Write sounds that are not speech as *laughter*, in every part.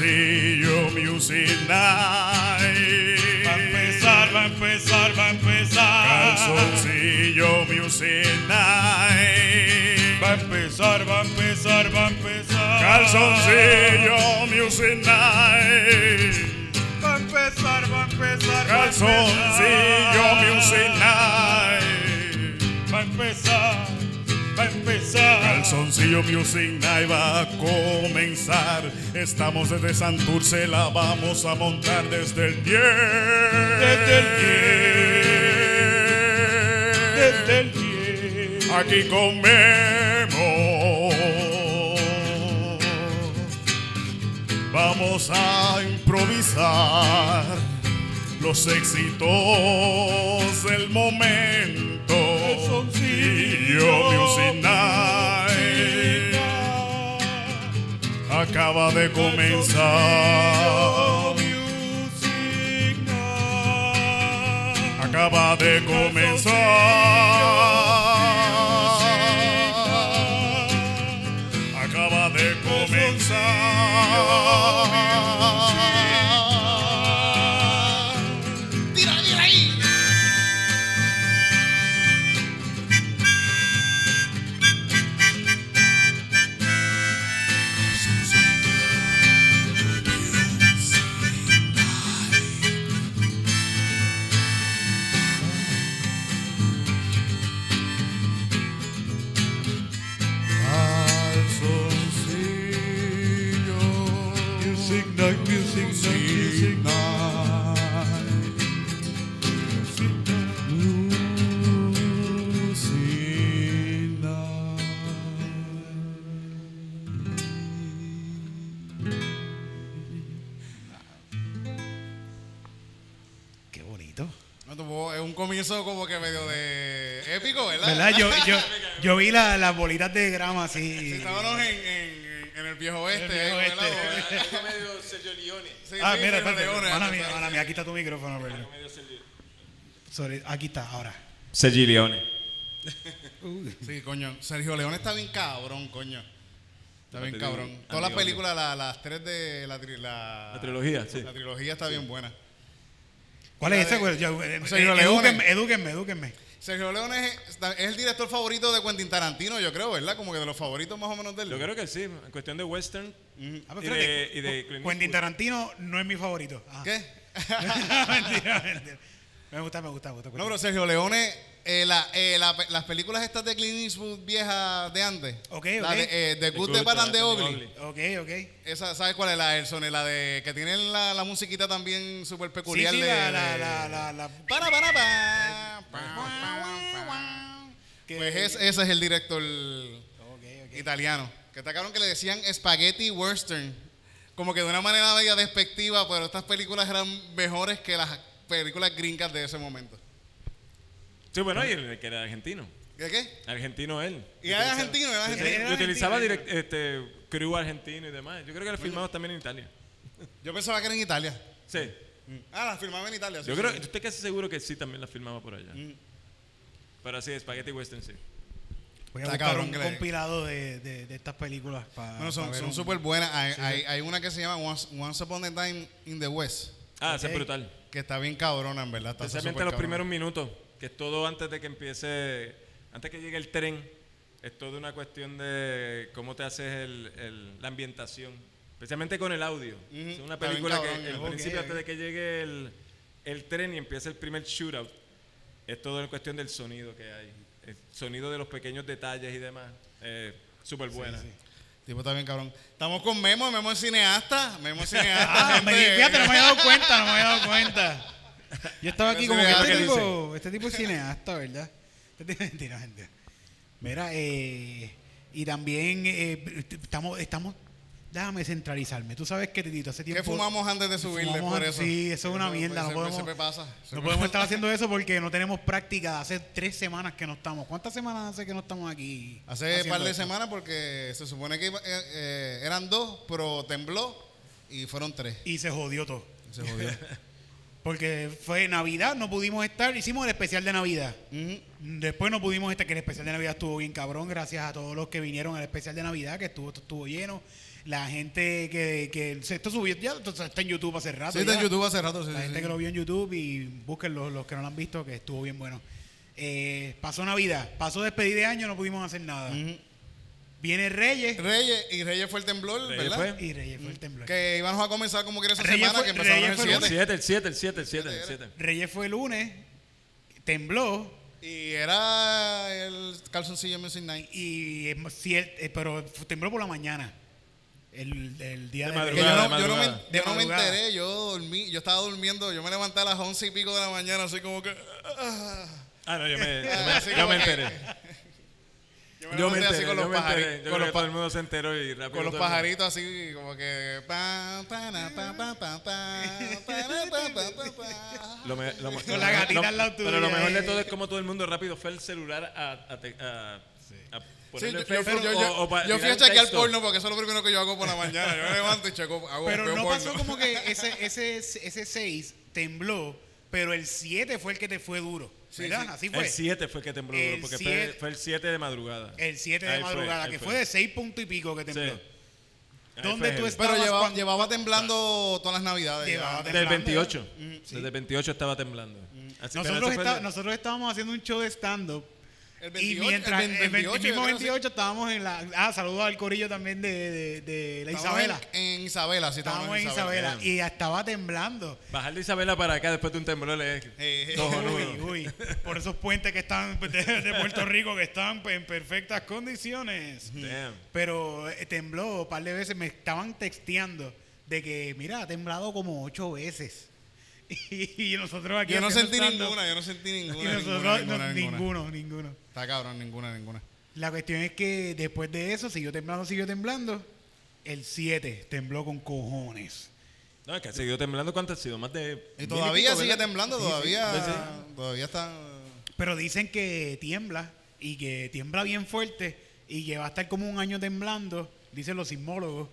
Calzoncillo Music Night. Va a empezar, va a empezar, va a empezar. Calzoncillo Music Night. Va a empezar, va a empezar, va a empezar. Calzoncillo Music Night. Va a empezar, va a empezar. Calzoncillo Music empezar. Calzoncillo Music Night va a comenzar. Estamos desde Santurce, la vamos a montar desde el 10. Desde el 10. Desde el 10. Aquí comemos. Vamos a improvisar los éxitos del momento. Calzoncillo Music Night acaba de comenzar. Acaba de comenzar. Como que medio de épico, ¿verdad? ¿Verdad? Yo, *laughs* yo, yo vi la- las bolitas de grama Sí, así. estábamos en, en, en el viejo oeste. El viejo medio Sergio Leone. Sí, Ah, sí, mira, espérate. Leone, Mala tú mía, sabes. mala mía. Aquí está tu micrófono, bro. Sorry, aquí está, ahora. Sergio Leone. *laughs* Sí, coño. Sergio León está bien cabrón, coño. Está bien cabrón. Todas las películas, la- las tres de la, tri- la, La trilogía, sí. La trilogía está bien buena. ¿Cuál es ese? güey? Yo, eh, Sergio eh, Leone. edúquenme, edúquenme. Sergio León es, es el director favorito de Quentin Tarantino, yo creo, ¿verdad? Como que de los favoritos más o menos de él. Yo creo que sí, en cuestión de western. Ah, pero Y fíjate, de- y de Clint Quentin. Tarantino no es mi favorito. Ah. ¿Qué? *laughs* mentira, mentira. Me gusta, me gusta, me gusta. No, pero Sergio Leone, eh, la- eh, la- las películas estas de Clint Eastwood viejas de antes. Ok, La de eh, The Good, The Bad and The Ugly. Ok, ok. Esa, ¿Sabes cuál es la del Sony? La de que tiene la, la musiquita también súper peculiar sí, sí, de, la, la, de- la, la, la- Para, Pues es- ese es el director italiano. Que está cabrón que le decían spaghetti western. Como que de una manera media despectiva, pero estas películas eran mejores que las películas gringas de ese momento. Sí, bueno, y el que era argentino. ¿Qué qué? Argentino él. Y era argentino, era argentino. Y utilizaba direct- este, crew argentino y demás. Yo creo que lo filmamos también en Italia. Yo pensaba que era en Italia. Sí. Ah, la filmaba en Italia. sí, Yo sí, creo, sí. yo estoy casi seguro que sí también la filmaba por allá. Mm. Pero sí, Spaghetti Western sí. Voy a Está buscar cabrón un que le- compilado de, de, de estas películas para Bueno, son son súper buenas. Hay, hay, hay una que se llama Once, Once Upon a Time in the West. Ah, esa Ok. es brutal. Que está bien cabrona, en verdad. Está Especialmente los cabrona. primeros minutos, que es todo antes de que empiece, antes que llegue el tren, es toda una cuestión de cómo te haces el- el- la ambientación, especialmente con el audio. Ujú, Es una bien película cabrón, que al principio, ok. antes de que llegue el, el tren y empiece el primer shootout, es todo en cuestión del sonido que hay, el sonido de los pequeños detalles y demás. Eh, Súper buena. Tipo, está bien cabrón. Estamos con Memo, Memo es cineasta. Memo es *laughs* cineasta. Ah, me, fíjate, no me había dado cuenta, no me había dado cuenta. Yo estaba aquí como que este ¿qué tipo, este tipo es cineasta, ¿verdad? Este tipo, mentira, mentira. Mira, eh, y también eh, estamos, estamos, déjame centralizarme. Tú sabes que, Titito, hace tiempo... ¿Qué fumamos antes de subirle Fumamos por eso? Sí, eso es una mierda, no podemos- siempre pasa. No Siempre podemos estar haciendo eso porque no tenemos práctica. Hace tres semanas que no estamos. ¿Cuántas semanas hace que no estamos aquí? Hace haciendo par de esto? semanas porque se supone que iba- eh, eh, eran dos, pero tembló y fueron tres. Y se jodió todo. Se jodió. *laughs* Porque fue Navidad, no pudimos estar, hicimos el especial de Navidad. Ujú. Después no pudimos estar, que el especial de Navidad estuvo bien cabrón, gracias a todos los que vinieron al especial de Navidad, que estuvo, estuvo lleno. La gente que, que esto subió, ya está en YouTube hace rato. Sí, está en. YouTube hace rato. Sí, La sí, gente sí. que lo vio en YouTube y busquen los, los que no lo han visto, que estuvo bien bueno. Eh, pasó Navidad, pasó despedida de año, no pudimos hacer nada. Viene Reyes Reyes y Reyes fue el temblor, Reyes ¿verdad? fue. y Reyes fue el temblor. Que íbamos a comenzar como quiera esa Reyes semana, fue- que empezaron Reyes el fue El 7. 7, el 7, el 7, el 7, el 7. Reyes fue el lunes, tembló Y era el calzoncillo Music Night. y cier- eh, pero tembló por la mañana. El, el día De de, yo madrugada, no, yo no me, madrugada. De yo no me enteré, yo dormí, yo estaba durmiendo, yo me levanté a las once y pico de la mañana, así como que... ah. Ah, no, yo me, *laughs* yo me, yo me enteré. *laughs* Yo me Yo me levanté así con los pajaritos, con los, que todo pa- el mundo se enteró y rápido. con los pajaritos así como que... Con la gatita al lado Pero lo mejor de eh. todo es como todo el mundo rápido fue el celular a, Sí, yo, en yo- Facebook yo- o- yo- o pa- yo fui a chequear texto. porno porque eso es lo primero que yo hago por la mañana. Yo me levanto y checo, hago Pero no porno. pasó como que *laughs* ese ese ese 6 tembló, pero el 7 fue el que te fue duro. Sí, ¿Verdad? sí. Así fue. El 7 fue que tembló El duro, porque siete- fue, fue el 7 de madrugada. El 7 de Ahí fue, madrugada, ahí que fue. fue de 6 puntos y pico que tembló. Sí. ¿Dónde fue tú estás? Pero Estabas llevaba, llevaba temblando todas las navidades. Llevaba Del temblando, 28. ¿eh? Desde el 28 estaba temblando. Así- pero Nosotros, fue está- nosotros estábamos haciendo un show de stand-up. El Y 28, mientras el el, 28, 20 yo mismo creo que sí. 28 estábamos en la. Ah, saludos al corillo también de, de, de la Estábamos Isabela. En, en Isabela, sí, Estábamos en Isabela bien. y estaba temblando. Bajar de Isabela para acá después de un temblor es Eh. Uy, *laughs* uy, por esos puentes que están de, de Puerto Rico que están en perfectas condiciones. Damn. Pero eh, tembló un par de veces, me estaban texteando de que, mira, ha temblado como ocho veces. *laughs* Y, nosotros aquí. Yo no sentí stand-up, ninguna, yo no sentí Y ninguna. nosotros, ninguna, no, ninguna, ninguna. ninguno, ninguno. Está cabrón, ninguna, ninguna. La cuestión es que después de eso siguió temblando, siguió temblando. El 7 tembló con cojones. No, es que ha seguido temblando. ¿Cuánto ha sido? Más de. Y todavía pico, sigue ¿verdad? temblando, todavía, Sí, sí. todavía está... Pero dicen que tiembla y que tiembla bien fuerte y que va a estar como un año temblando, dicen los sismólogos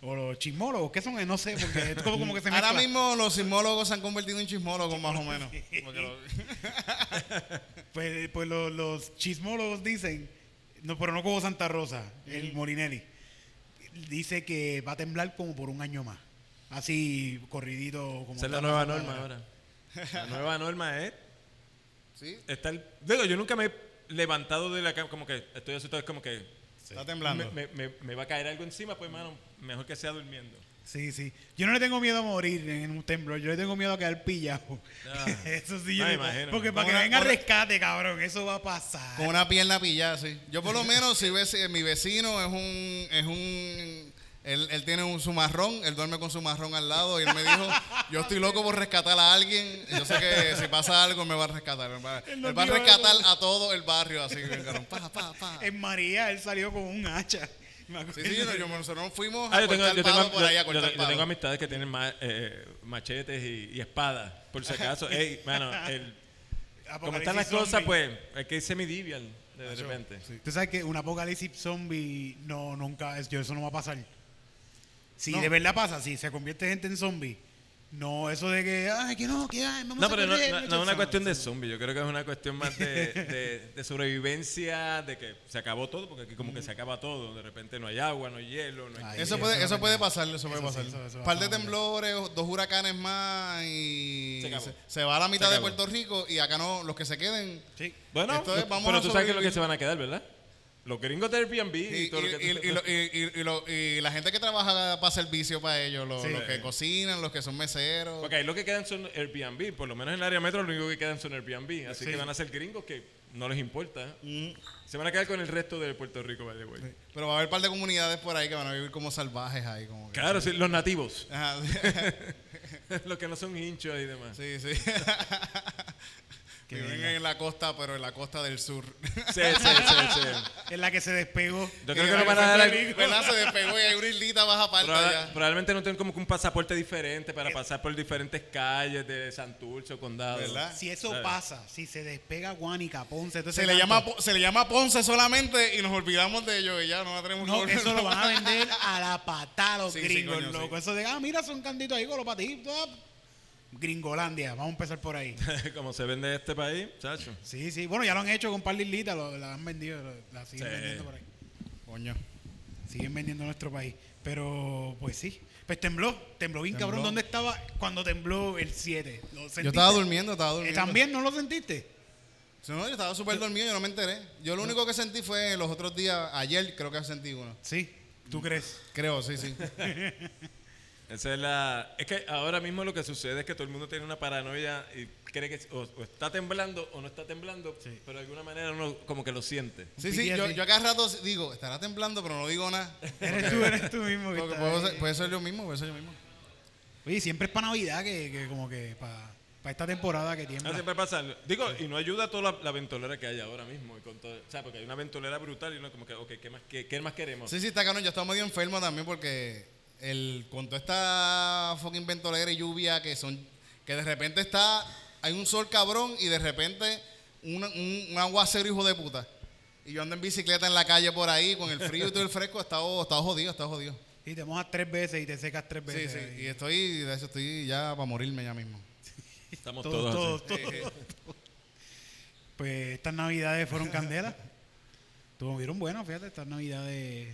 o los chismólogos, ¿qué son? No sé, porque es como, como que se *laughs* Ahora mezcla. mismo los sismólogos se han convertido en chismólogos más o menos. *laughs* *laughs* Pues, pues lo- los chismólogos dicen, no, pero no como Santa Rosa, el Morinelli, dice que va a temblar como por un año más. Así corridito como Esa es la nueva norma ahora. La nueva norma es sí, estar. Digo, yo nunca me he levantado de la cama, como que estoy asustado, es como que está temblando. me, me- me- me va a caer algo encima, pues, mano, mejor que sea durmiendo. Sí, sí. Yo no le tengo miedo a morir en un temblor, yo le tengo miedo a quedar pillado. Ah. *laughs* eso sí, yo Me imagino. Porque para que una- venga rescate, cabrón, eso va a pasar. Con una pierna pillada, sí. Yo por lo menos, si ves, eh, mi vecino es un, es un, él, él tiene un su marrón, él duerme con su marrón al lado y él me dijo, *laughs* yo estoy loco por rescatar a alguien, yo sé que si pasa algo me va a rescatar, él va, Él no él va a rescatar a todo el barrio así, cabrón, pa, pa, pa. En María él salió con un hacha. Sí, sí, no, yo, nosotros nos fuimos Ah, a yo tengo, cortar yo tengo, por ahí, a yo- cortar yo- tengo amistades que tienen ma- eh, machetes y, y espadas, por si acaso. *laughs* Ey, mano, el- como están las cosas, pues hay que irse medivial de repente. Tú sabes que un apocalipsis zombie no, nunca, es- yo, eso no va a pasar. Si No. de verdad pasa, si se convierte gente en zombie, no eso de que, ay, que no, que ay, vamos No, a pero no, correr, no- muchachos. no es una No, cuestión de zombie, yo creo que es una cuestión más de, de- de sobrevivencia, de que se acabó todo, porque aquí como que se acaba todo, de repente no hay agua, no hay hielo, no hay... Ay, Eso puede, eso eso no puede pasar, eso puede sí, pasar. par de a temblores, dos huracanes más y Se acabó. se, se va a la mitad de. Puerto Rico y acá no, los que se queden. Sí. Bueno, Esto es, vamos pero a tú sabes que es lo que se van a quedar, ¿verdad? Los gringos de Airbnb y, todo lo que... la gente que trabaja para servicio para ellos, los, Sí. los que cocinan, los que son meseros. Porque ahí lo que quedan son Airbnb, por lo menos en el área metro lo único que quedan son Airbnb, así Sí. que van a ser gringos que no les importa. Mm. Se van a quedar con el resto de Puerto Rico, by the way. Pero va a haber un par de comunidades por ahí que van a vivir como salvajes ahí. Como que- Claro, sí, los nativos, Ajá, *laughs* los que no son hinchos y demás. sí, sí. *laughs* Viven en la costa, pero en la costa del sur. Sí, sí, sí, sí. *laughs* Es la que se despegó. Yo creo que no van a dar ¿Verdad? Se despegó y hay una islita baja aparte Proba- allá. probablemente no tienen como que un pasaporte diferente para pasar por diferentes calles de Santurce o condado. ¿Verdad? Si eso ¿Sabes? pasa, si se despega Guánica, Ponce, entonces Se le, llama, se le llama Ponce solamente y nos olvidamos de ellos y ya no la tenemos que No, volver eso lo van a vender a la patada los Sí, sí, gringos, coño, loco. sí. Eso de, ah, mira, son canditos ahí con los patitos. Gringolandia, vamos a empezar por ahí. *laughs* como se vende este país, chacho. Sí, sí. Bueno, ya lo han hecho con un par de islitas, lo, la han vendido, lo- la siguen Sí. vendiendo por ahí. Coño. Siguen vendiendo nuestro país. Pero, pues sí. Pues tembló. Tembló bien Tembló. cabrón. ¿Dónde estaba cuando tembló el 7? ¿Lo Yo estaba durmiendo, estaba Eh, durmiendo. ¿También no lo sentiste? Sí, no, yo estaba súper dormido, yo no me enteré. Yo lo único que sentí fue los otros días, ayer creo que sentí uno. Sí. ¿Tú crees? Creo, sí, sí. *laughs* Esa es la. Es que ahora mismo lo que sucede es que todo el mundo tiene una paranoia y cree que o, o está temblando o no está temblando, pero de alguna manera uno como que lo siente. Sí, sí, yo, yo cada rato digo, estará temblando, pero no digo nada. *laughs* Eres tú, eres tú mismo. que puedo ser- puede ser yo mismo, puede ser yo mismo. Oye, siempre es para Navidad que, que como que para esta temporada que No tiembla. siempre pasa. Digo, y no ayuda toda la, la ventolera que hay ahora mismo. Y con todo, o sea, porque hay una ventolera brutal y uno como que, ok, ¿qué más, qué, qué más queremos? Sí, sí, está cabrón. Yo estaba medio enfermo también porque el, con toda esta fucking ventolera y lluvia que son, que de repente está, hay un sol cabrón y de repente un, un, un aguacero hijo de puta. Y yo ando en bicicleta en la calle por ahí con el frío y todo el fresco, estaba, estaba jodido, estaba jodido. Y te mojas tres veces y te secas tres Sí, veces. sí, ahí. y estoy, de eso estoy ya para morirme ya mismo. Estamos Todos, todos, todos, así. todos. Pues estas navidades fueron candela. *laughs* Tuvieron buenas, fíjate, estas navidades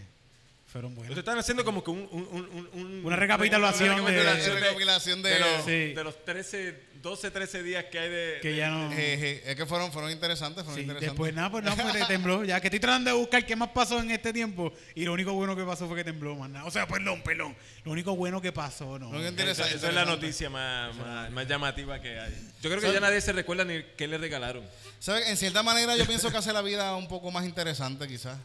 fueron Ustedes buenas. están haciendo como que un, un- un- un- Una recapitulación una de- recapitulación de- de los, Sí. de los 13, 12, 13 días que hay de... Que de- ya no... Eh, eh, es que fueron, fueron interesantes, fueron Sí, interesantes. después nada, pues no, pues tembló. Ya que estoy tratando de buscar qué más pasó en este tiempo. Y lo único bueno que pasó fue que tembló, más nada. O sea, perdón, perdón. Lo único bueno que pasó, no. Esa, interesante, esa es la noticia más, más, más llamativa que hay. Yo creo que ¿Sabes? ya nadie se recuerda ni qué le regalaron. ¿Sabes? En cierta manera yo pienso que hace la vida un poco más interesante quizás.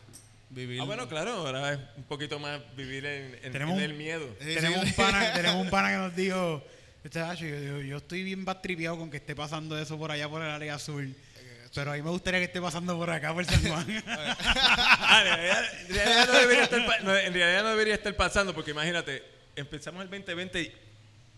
Vivir. Ah, bueno, claro, ahora es un poquito más vivir en, en- Tenemos en un- el miedo. Sí, tenemos, sí. un pana, *laughs* tenemos un pana que nos dijo, este, "Acho, yo, yo- yo estoy bien bastripeado con que esté pasando eso por allá por el área azul. Pero a mí me gustaría que esté pasando por acá, por San Juan. *laughs* Ah, en, realidad, en realidad no debería estar, pa- no, en realidad no debería estar pasando, porque imagínate, empezamos el 2020 y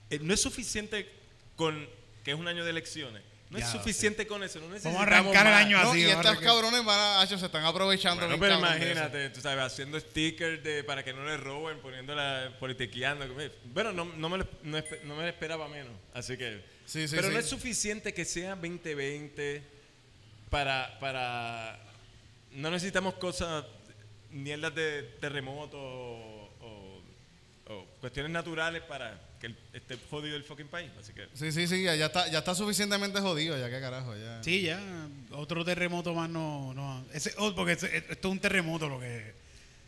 eh, no es suficiente con que es un año de elecciones. No Ya, es suficiente con eso. No Vamos necesitamos a arrancar el año No, así. y vamos estos arrancar. cabrones van a, se están aprovechando. No, bien pero imagínate, tú sabes, haciendo stickers de, para que no le roben, poniéndola, politiqueando. Bueno, no, no, me lo, no, no me lo esperaba menos. Así que. Sí, sí, pero sí. no es suficiente que sea 2020 para. para no necesitamos cosas, mierdas de terremoto o cuestiones naturales para que el- esté jodido el fucking país. Así que. Sí, sí, sí, ya ya está, ya está suficientemente jodido, ya que carajo, ya. Sí, ya. Otro terremoto más no. no ese, oh, porque ese- esto es un terremoto lo que.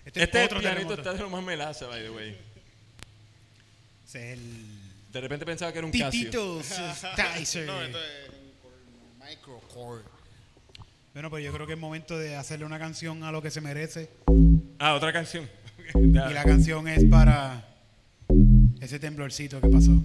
Este, Este es otro terremoto. está de lo más melaza, by the way. Ese es el. De repente pensaba que era un Casio. Titito *laughs* Tizer. No, esto es un microcore. Bueno, pues yo creo que es momento de hacerle una canción a lo que se merece. Ah, otra canción. Y la canción es para ese temblorcito que pasó.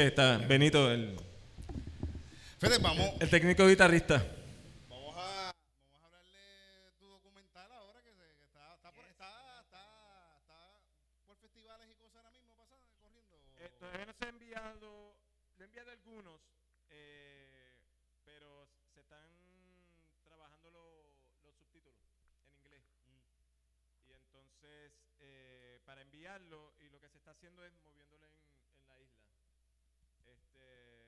Ahí está. Benito, el, Fede, vamos, el técnico guitarrista. vamos a, vamos a hablarle tu documental ahora que, se- que está, está, por, está, está, está por festivales y cosas ahora mismo pasando, corriendo. Eh, todavía no se ha enviado, le he enviado algunos, eh, pero se están trabajando lo- los subtítulos en inglés. Y entonces, eh, para enviarlo, y lo que se está haciendo es moviéndolo en, en la isla. Este,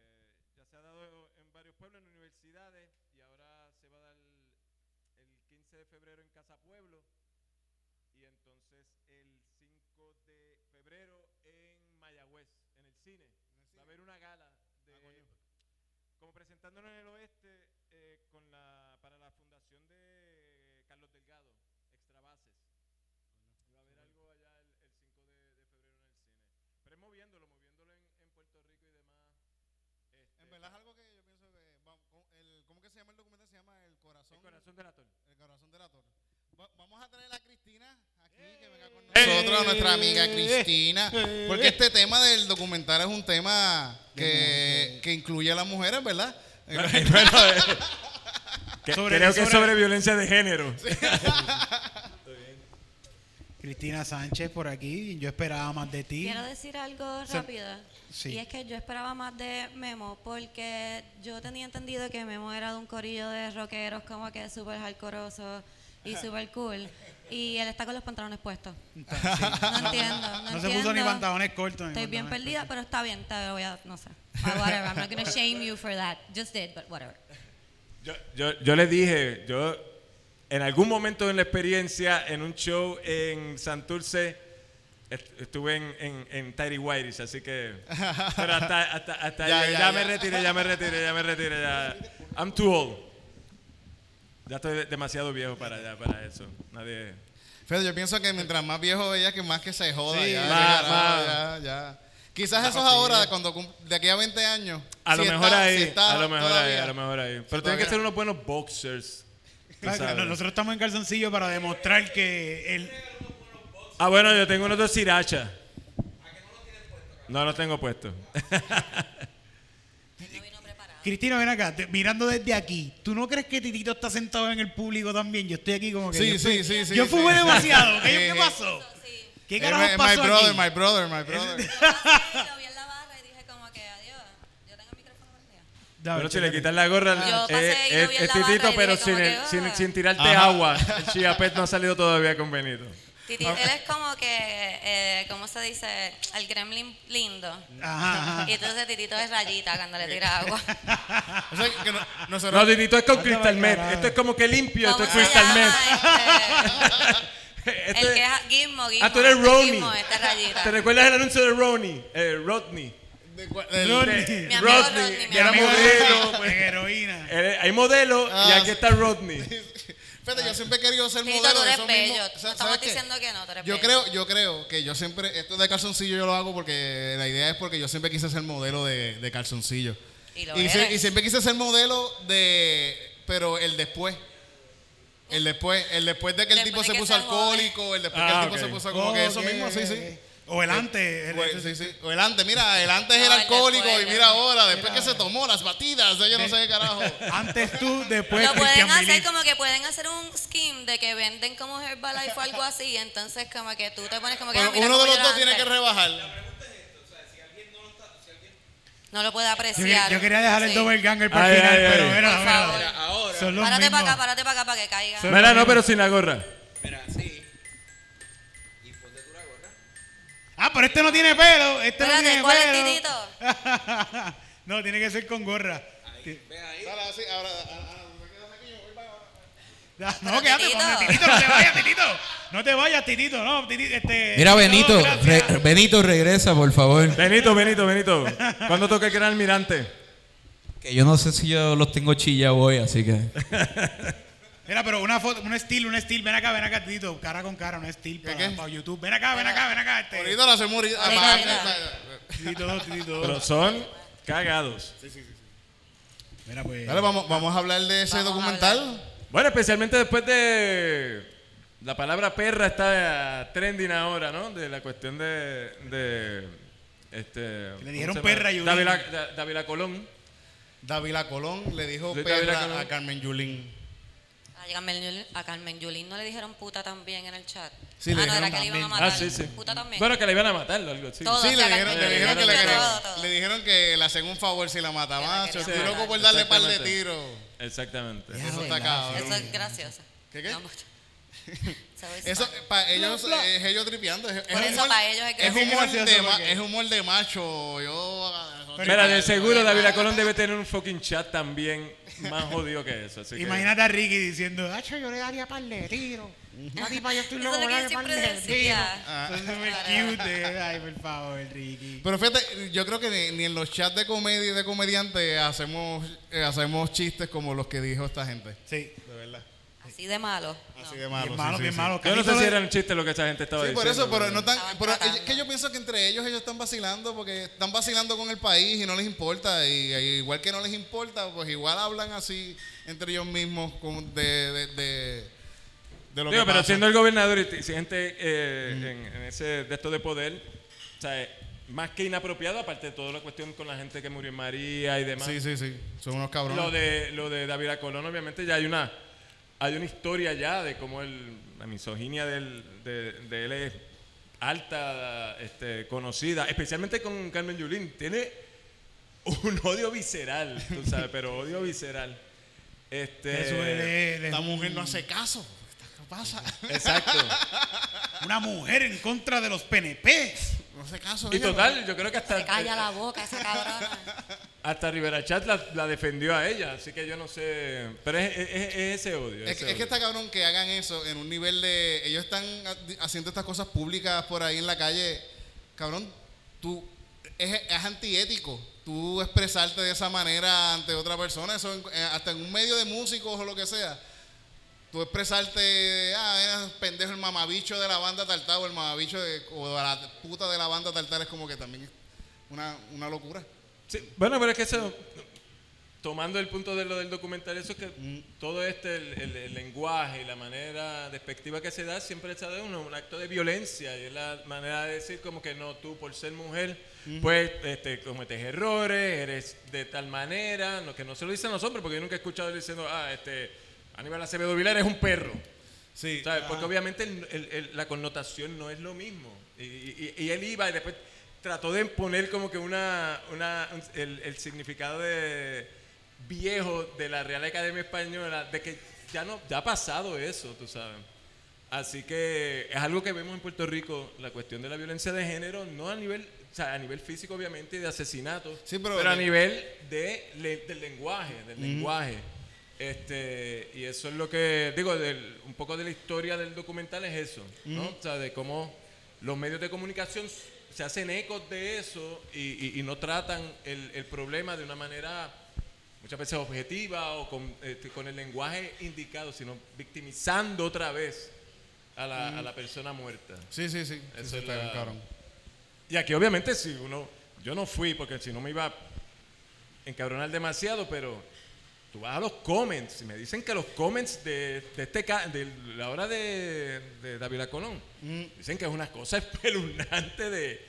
ya se ha dado en varios pueblos, en universidades, y ahora se va a dar el 15 de febrero en Casa Pueblo. Y entonces el 5 de febrero en Mayagüez, en el cine. Va a haber una gala de, como presentándonos en el oeste eh, con la, para la fundación de Carlos Delgado, Extra Bases. Va a haber algo allá el, el 5 de, de febrero en el cine. Pero es moviéndolo, moviéndolo en, en Puerto Rico y demás. Este, En verdad es algo que yo pienso que, el, ¿cómo que se llama el documental? Se llama El Corazón, el corazón del ator. el corazón de la Torre. Va- vamos a traer a Cristina aquí, que venga con nosotros, a nuestra amiga Cristina, porque este tema del documental es un tema que, que incluye a las mujeres, ¿verdad? *laughs* bueno, eh, que- Sobre- creo que es sobre- violencia de género. Cristina Sánchez por aquí. Yo esperaba más de ti. Quiero decir algo rápido. sí. Y es que yo esperaba más de Memo porque yo tenía entendido que Memo era de un corillo de rockeros como que súper hardcoreoso y súper cool. Y él está con los pantalones puestos. Sí. No entiendo. No, No se puso ni pantalones cortos. Estoy bien perdida, pero está bien. Te voy a, no sé. Whatever. I'm not going to shame you for that. Just did, but whatever. Yo, yo, yo les dije, yo en algún momento en la experiencia, en un show en Santurce, est- estuve en, en, en Tidy Whiteys, así que... Pero hasta, hasta, hasta *laughs* Ya, ya, ya, ya me retiré, ya me retiré, ya me retiré. Ya. I'm too old. Ya estoy de- demasiado viejo para allá, para eso. Nadie... Fede, yo pienso que mientras más viejo ella, que más que se joda. Sí, ya, más, ya, más. ya, ya. Quizás eso es ahora, cuando de aquí a 20 años. A lo mejor está- ahí, si está a lo mejor ahí, a lo mejor ahí. Pero tienen que ser unos buenos boxers. Claro, Nosotros estamos en calzoncillo para demostrar que el, Ah, bueno, yo tengo unos dos sirachas. No los tengo puestos. *laughs* Cristina, ven acá, te- mirando desde aquí. ¿Tú no crees que Titito está sentado en el público también? Yo estoy aquí como que. Sí, yo sí, sí, sí, Yo sí. fumé demasiado. ¿Qué, Sí, *laughs* qué pasó? ¿Qué Eh, carajo my, my pasó brother, aquí? my brother, my brother. *laughs* Lo vi en la barra y dije como que adiós. Yo tengo el micrófono. Dame, Pero si le quitas la gorra, Yo eh, pasé y lo es, vi en es la barra titito, pero sin, como el- que, sin, "Ah". sin tirarte Ajá. agua. El chiapet no ha salido todavía con Benito. Titi, él es como que, eh, ¿cómo se dice? El gremlin lindo. Ajá, ajá. Y entonces Titito es rayita cuando le tira agua. *laughs* O sea, que no- nosotros, No, titito es con Crystal Met. Esto es como que limpio, esto ¿Cómo es se Crystal llama Met. Este? El que es- Gizmo, Gizmo. ah, tú eres este es Ronnie. Gizmo, este es rayita. ¿Te recuerdas el anuncio de Ronnie? Eh, Rodney. de Rodney. Mi amigo Rodney, Rodney, mi amigo modelo. En *laughs* pues. heroína. Hay modelo y Ah, aquí está Rodney. *laughs* Fede, yo siempre he querido ser modelo tú de eres eso bello. mismo. No Sa- estamos diciendo que no, tú eres Yo bello. creo, yo creo que yo siempre, esto de calzoncillo yo lo hago porque la idea es porque yo siempre quise ser modelo de, de calzoncillo. Y lo y, se- y siempre quise ser modelo de, pero el después. El después, el después de que el Después tipo se puso alcohólico, el después que Ah, el tipo ok. se puso como que eso mismo, sí, sí. ok. O el antes. el- Pues, sí, sí. O el antes, mira, el antes No, era el alcohólico después, y mira el- ahora, después que se tomó las batidas, ella no sé qué carajo. *laughs* Antes tú, después Lo pueden hacer como que pueden hacer un scheme de que venden como Herbalife o algo así, entonces como que tú te pones como que Pero ah, mira uno de los yo dos tiene que rebajar. No lo puede Yo, apreciar. yo quería dejar el Sí. double ganger para Ay, el final, ay, pero ay. mira, Por mira, favor. Ahora, Son los Párate para acá, párate para acá para que caiga. Son- Mira, no, pero sin la gorra. mira, sí. Y ponte tú la gorra. Ah, pero este no tiene pelo. Este no Espérate, tiene ¿cuál es pelo. Titito? *laughs* no, tiene que ser con gorra. Ahí, ve ahí. Dale, así, ahora, ahora, ¿me quedas aquí? Yo voy para ahora. No, Pero quédate Titito. con el Titito, no te vayas, Titito. No te vayas, Titito, no, Titito, este. Mira, Benito, re- Benito, regresa, por favor. Benito, Benito, Benito. ¿Cuándo toca el gran almirante? Que yo no sé si yo los tengo chillados hoy, así que. *laughs* Mira, pero una foto, un estilo, un estilo. Ven acá, ven acá, Titito. Cara con cara, un estilo para, qué? para YouTube. Ven acá, ven acá, ven acá. Este. Ahorita lo hacemos ahorita. Titito, Titito. Pero son cagados. Mira, pues. Dale, vamos, vamos a hablar de ese documental. Bueno, especialmente después de. La palabra perra está trending ahora, ¿no? De la cuestión de. de este, ¿cómo dijeron perra a Yulín. Dávila, Da- Dávila Colón. Dávila Colón le dijo Luis perra a Carmen Yulín. A Carmen, Yulín- a Carmen Yulín no le dijeron puta también en el chat. Sí, ah, le no, era dijeron que le iban a matar. Ah, sí, sí. Puta también. Bueno, que le iban a matarlo, algo. Sí, o le dijeron, Carmen le dijeron que le, le dijeron que le hacen un favor si la mataban. Querían estoy loco por darle par de Exactamente. tiros. Exactamente. Eso está cabrón. Eso es gracioso. ¿Qué, qué? No, *laughs* it's Eso, para ellos, es ellos tripeando. Es, es Por eso humor- pa' ellos es es gracioso. humor, gracioso de, ma- porque- es humor de macho. Yo. Mira, de seguro Dávila Colón debe tener un fucking chat también más jodido que eso. Así que- Imagínate a Ricky diciendo, Hacho, yo le daría par de tiros. La tipa, yo estoy Eso loco lo darle par siempre de decía. tiros. Eso es súper cute. eh. Ay, por favor, Ricky. Pero fíjate, yo creo que ni, ni en los chats de comedia de comediantes hacemos, eh, hacemos chistes como los que dijo esta gente. Sí. Así de malo. Así de malo. Bien sí, malo, sí, bien sí. malo. Yo no sé si era un chiste lo que esa gente estaba Sí, diciendo. por eso, pero no tan, Estaban pero ellos- que yo pienso que entre ellos ellos están vacilando porque están vacilando con el país y no les importa y, y igual que no les importa, pues igual hablan así entre ellos mismos de, de, de, de lo Digo, que pero pasa. siendo el gobernador y gente eh, en, en ese de esto de poder, o sea, eh, más que inapropiado, aparte de toda la cuestión con la gente que murió en María y demás. Sí, sí, sí, son unos cabrones. Lo de lo de David Colón, obviamente ya hay una hay una historia ya de cómo el, la misoginia del- de, de él es alta, este, conocida, especialmente con Carmen Yulín. Tiene un *laughs* odio visceral, tú sabes, pero odio visceral. Este, Eso es le- Esta mujer no hace caso. ¿Qué pasa? Exacto. *laughs* Una mujer en contra de los PNP. No hace caso. Y total, yo creo que hasta Se calla la boca esa cabrona. *laughs* Hasta Rivera Chat la, la defendió a ella, así que yo no sé. Pero es, es- es- es ese odio. Es, ese que- es que odio. está cabrón que hagan eso en un nivel de. Ellos están ha- haciendo estas cosas públicas por ahí en la calle. Cabrón, tú. Es, es antiético tú expresarte de esa manera ante otra persona. Eso en- eh, hasta en un medio de músicos o lo que sea. Tú expresarte. Ah, eres pendejo el mamabicho de la banda Tartar o el mamabicho de, o de la puta de la banda Tartar es como que también es una, una locura. Sí, bueno, pero es que eso, tomando el punto de lo del documental, eso es que Mm. todo este, el, el- el lenguaje y la manera despectiva que se da, siempre se da uno, un acto de violencia. Y es la manera de decir como que no, tú por ser mujer, pues este, cometes errores, eres de tal manera, no, que no se lo dicen los hombres, porque yo nunca he escuchado diciendo, ah, este, Aníbal Acevedo Vilar es un perro. Sí. ¿Sabes? Porque obviamente el- el- el- la connotación no es lo mismo. Y, y- y él iba y después trató de poner como que una, una un- el, significado de viejo de la Real Academia Española, de que ya no, ya ha pasado eso, tú sabes. Así que es algo que vemos en Puerto Rico, la cuestión de la violencia de género, no a nivel, o sea, a nivel físico obviamente de asesinato, Sí, pero- a nivel de, le- del lenguaje, del lenguaje. Este, y eso es lo que, digo, del- un poco de la historia del documental es eso, ¿no? O sea, de cómo los medios de comunicación se hacen ecos de eso y, y- y no tratan el, el problema de una manera muchas veces objetiva o con, este, con el lenguaje indicado, sino victimizando otra vez a la, a la persona muerta. Sí, sí, sí. Eso sí, es está la-. Y aquí obviamente si uno, yo no fui porque si no me iba a encabronar demasiado, pero tú vas a los comments y me dicen que los comments de, de este ca- de la hora de, de David Colón dicen que es una cosa *laughs* espeluznante de,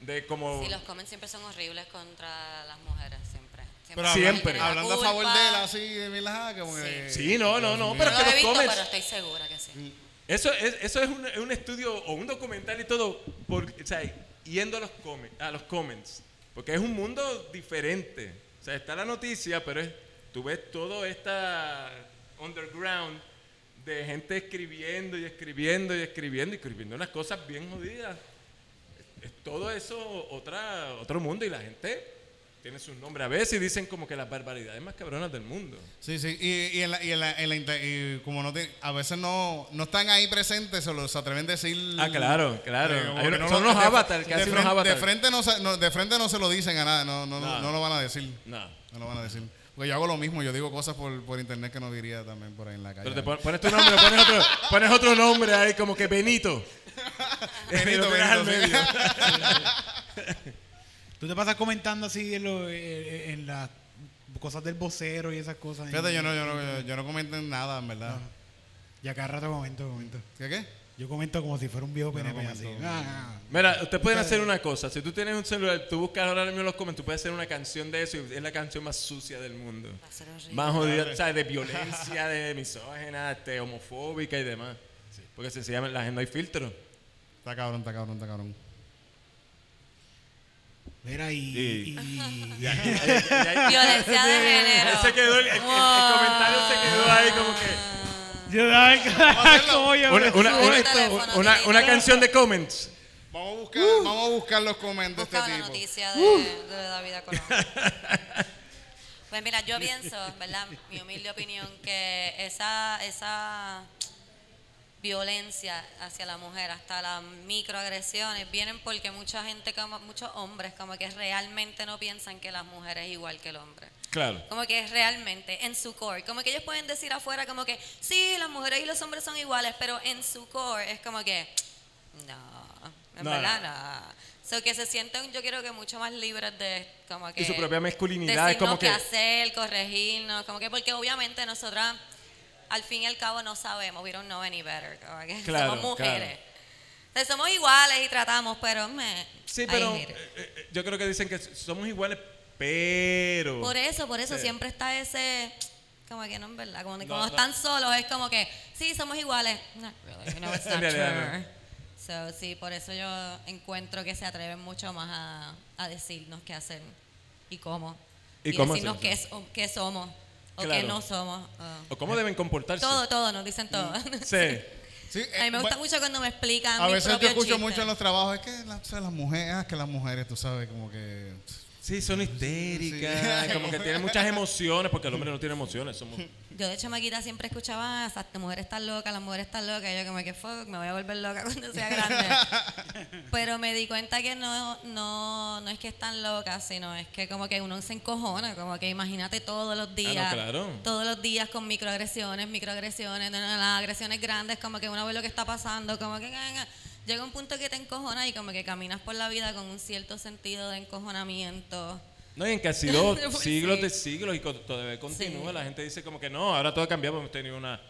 de como Sí, los comments siempre son horribles contra las mujeres, siempre. Pero Siempre. hablando, a favor de él, así, de Milajá, como que... Sí, no, no, no, Yo pero no que lo he los visto, comments pero estoy segura que sí. Eso es, eso es un, un estudio o un documental y todo, por, o sea, yendo a los, come- a los comments, porque es un mundo diferente. O sea, está la noticia, pero es, tú ves todo esta underground de gente escribiendo y escribiendo y escribiendo y escribiendo unas cosas bien jodidas. Es, es todo eso otra, otro mundo y la gente tiene sus nombres a veces y dicen como que las barbaridades más cabronas del mundo. Sí, sí, y, y, en la, y, en la, en la inter- y como no te- a veces no, no están ahí presentes, se los atreven a decir. Ah, claro, claro. Eh, no son unos avatars, casi unos avatars. De frente no, de frente no se lo dicen a nada, no, no, no, No. no lo van a decir. No. No lo van a decir. Porque yo hago lo mismo, yo digo cosas por, por internet que no diría también por ahí en la calle. Pero te pon- pones tu nombre, pones otro, *laughs* pones otro nombre ahí, como que Benito. *laughs* Benito, lo al Benito, sí. medio. *laughs* Tú te pasas comentando así en, lo- eh, en las cosas del vocero y esas cosas. Fíjate, yo no, yo no, yo no comento en nada, en verdad. Ya cada rato comento, comento. ¿Qué qué? Yo comento como si fuera un viejo Yo no PNP así. Ah, Mira, ustedes pueden hacer una cosa. Si tú tienes un celular, tú buscas ahora mismo en los comentarios, tú puedes hacer una canción de eso y es la canción más sucia del mundo. Va a ser horrible. Más jodida, o sea, de violencia, de misógena, este, homofóbica y demás. Porque se, se llama, la gente no hay filtro. Está cabrón, está cabrón, está cabrón. Mira, y. Sí. y- *laughs* *laughs* Violencia de género. Se quedó, el, el- el comentario se quedó ahí como que. *laughs* Una, canción de comments. Vamos a buscar, vamos a buscar los comentarios de este una tipo. noticia de, de David Colón. Pues mira, yo pienso, ¿verdad? Mi humilde opinión, que esa, esa violencia hacia la mujer, hasta las microagresiones, vienen porque mucha gente, como muchos hombres, como que realmente no piensan que la mujer es igual que el hombre. Claro. Como que realmente, en su core. Como que ellos pueden decir afuera como que, sí, las mujeres y los hombres son iguales, pero en su core es como que, no, en No, verdad no. So que se sienten, yo creo que mucho más libres de como que... Y su propia masculinidad, es como qué que- hacer, corregirnos, como que porque obviamente nosotras al fin y al cabo no sabemos, we don't know any better, Claro, somos mujeres. claro. Entonces, somos iguales y tratamos, pero me... Sí, pero eh, eh, yo creo que dicen que somos iguales, pero. Por eso, por eso siempre está ese, como que no es verdad, como No, cuando no. están solos es como que, sí, somos iguales. Not really, you know, it's *laughs* En not true. So, sí, por eso yo encuentro que se atreven mucho más a, a decirnos qué hacer y cómo. ¿Y cómo decirnos qué, hacerlo? es- qué somos o Claro. no somos. ah. ¿O cómo deben comportarse? todo, todo, nos dicen todo. *laughs* Sí. Sí, A mí me eh, gusta mucho cuando me explican A mis veces yo escucho chistes. mucho en los trabajos, es que la- o sea, las mujeres, ah, que las mujeres, tú sabes, como que... Sí, son histéricas, como que tienen muchas emociones, porque el hombre no tiene emociones. Somos, Yo de chamaquita siempre escuchaba, esas mujeres están locas, las mujeres están locas. Y yo como que fuck, me voy a volver loca *laughs* cuando sea grande. Pero me di cuenta que no, no, no es que están locas, sino es que como que uno se encojona, como que imagínate todos los días. claro. Todos los días con microagresiones, microagresiones, no, no, las agresiones grandes, como que uno ve lo que está pasando, como que ah, ah. Llega un punto que te encojona y como que caminas por la vida con un cierto sentido de encojonamiento. no, y en casi dos Pues siglos sí. de siglos y todavía continúa. Sí. La gente dice como que no, ahora todo ha cambiado. Hemos tenido una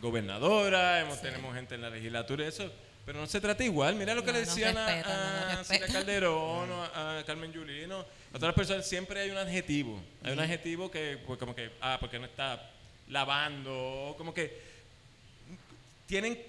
gobernadora, hemos tenemos gente en la legislatura y eso. Pero no se trata igual. Mira lo que No, le no decían a- no a, respetan. Silvia Calderón, o a, a Carmen Yulino. A todas las personas siempre hay un adjetivo. Hay un adjetivo que, pues, como que, ah, porque no está lavando, como que tienen,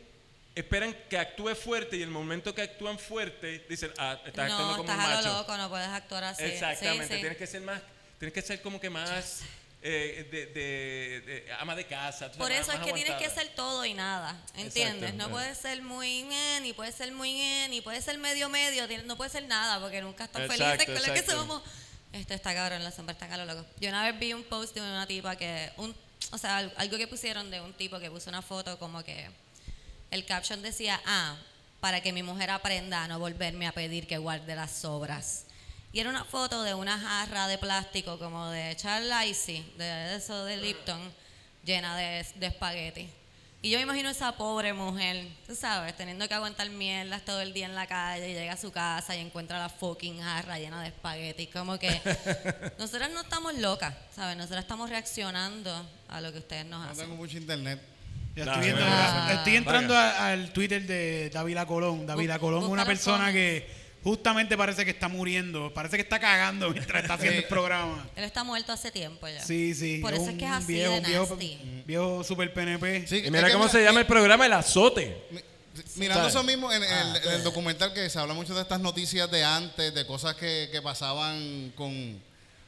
esperan que actúe fuerte y el momento que actúan fuerte dicen, ah, estás actuando no, como estás un a lo loco, no puedes actuar así. Sí, Exactamente, sí. tienes que ser más, tienes que ser como que más eh, de, de- de- ama de casa. Por sabes, eso es que tienes que ser todo y nada, ¿entiendes? No eh. puedes ser muy eh, ni puedes ser muy eh, ni puedes ser medio medio, no puedes ser nada porque nunca están Exacto, felices con lo que somos. Esto está cabrón, la sombra está a lo loco. Yo una vez vi un post de una tipa que, un, o sea, al- algo que pusieron de un tipo que puso una foto como que el caption decía, ah, para que mi mujer aprenda a no volverme a pedir que guarde las sobras. Y era una foto de una jarra de plástico como de Charles Icy, de eso de Lipton, llena de, de espagueti. Y yo me imagino esa pobre mujer, tú sabes, teniendo que aguantar mierdas todo el día en la calle, y llega a su casa y encuentra la fucking jarra llena de espagueti. Como que *laughs* nosotras no estamos locas, ¿sabes? Nosotras estamos reaccionando a lo que ustedes nos No hacen. tengo mucho internet. Estoy, viendo- ah, estoy entrando a- al Twitter de Davila Colón. Davila Bu- Colón es una persona que justamente parece que está muriendo. Parece que está cagando mientras está haciendo el programa. Él está muerto hace tiempo ya. Sí, sí. Por eso es que es así viejo, de viejo, nasty. viejo super PNP. Sí, Y mira cómo se llama el programa, El Azote. Mi- Mirando ¿Sabes? eso mismo en, en- en el documental que se habla mucho de estas noticias de antes, de cosas que, que pasaban con,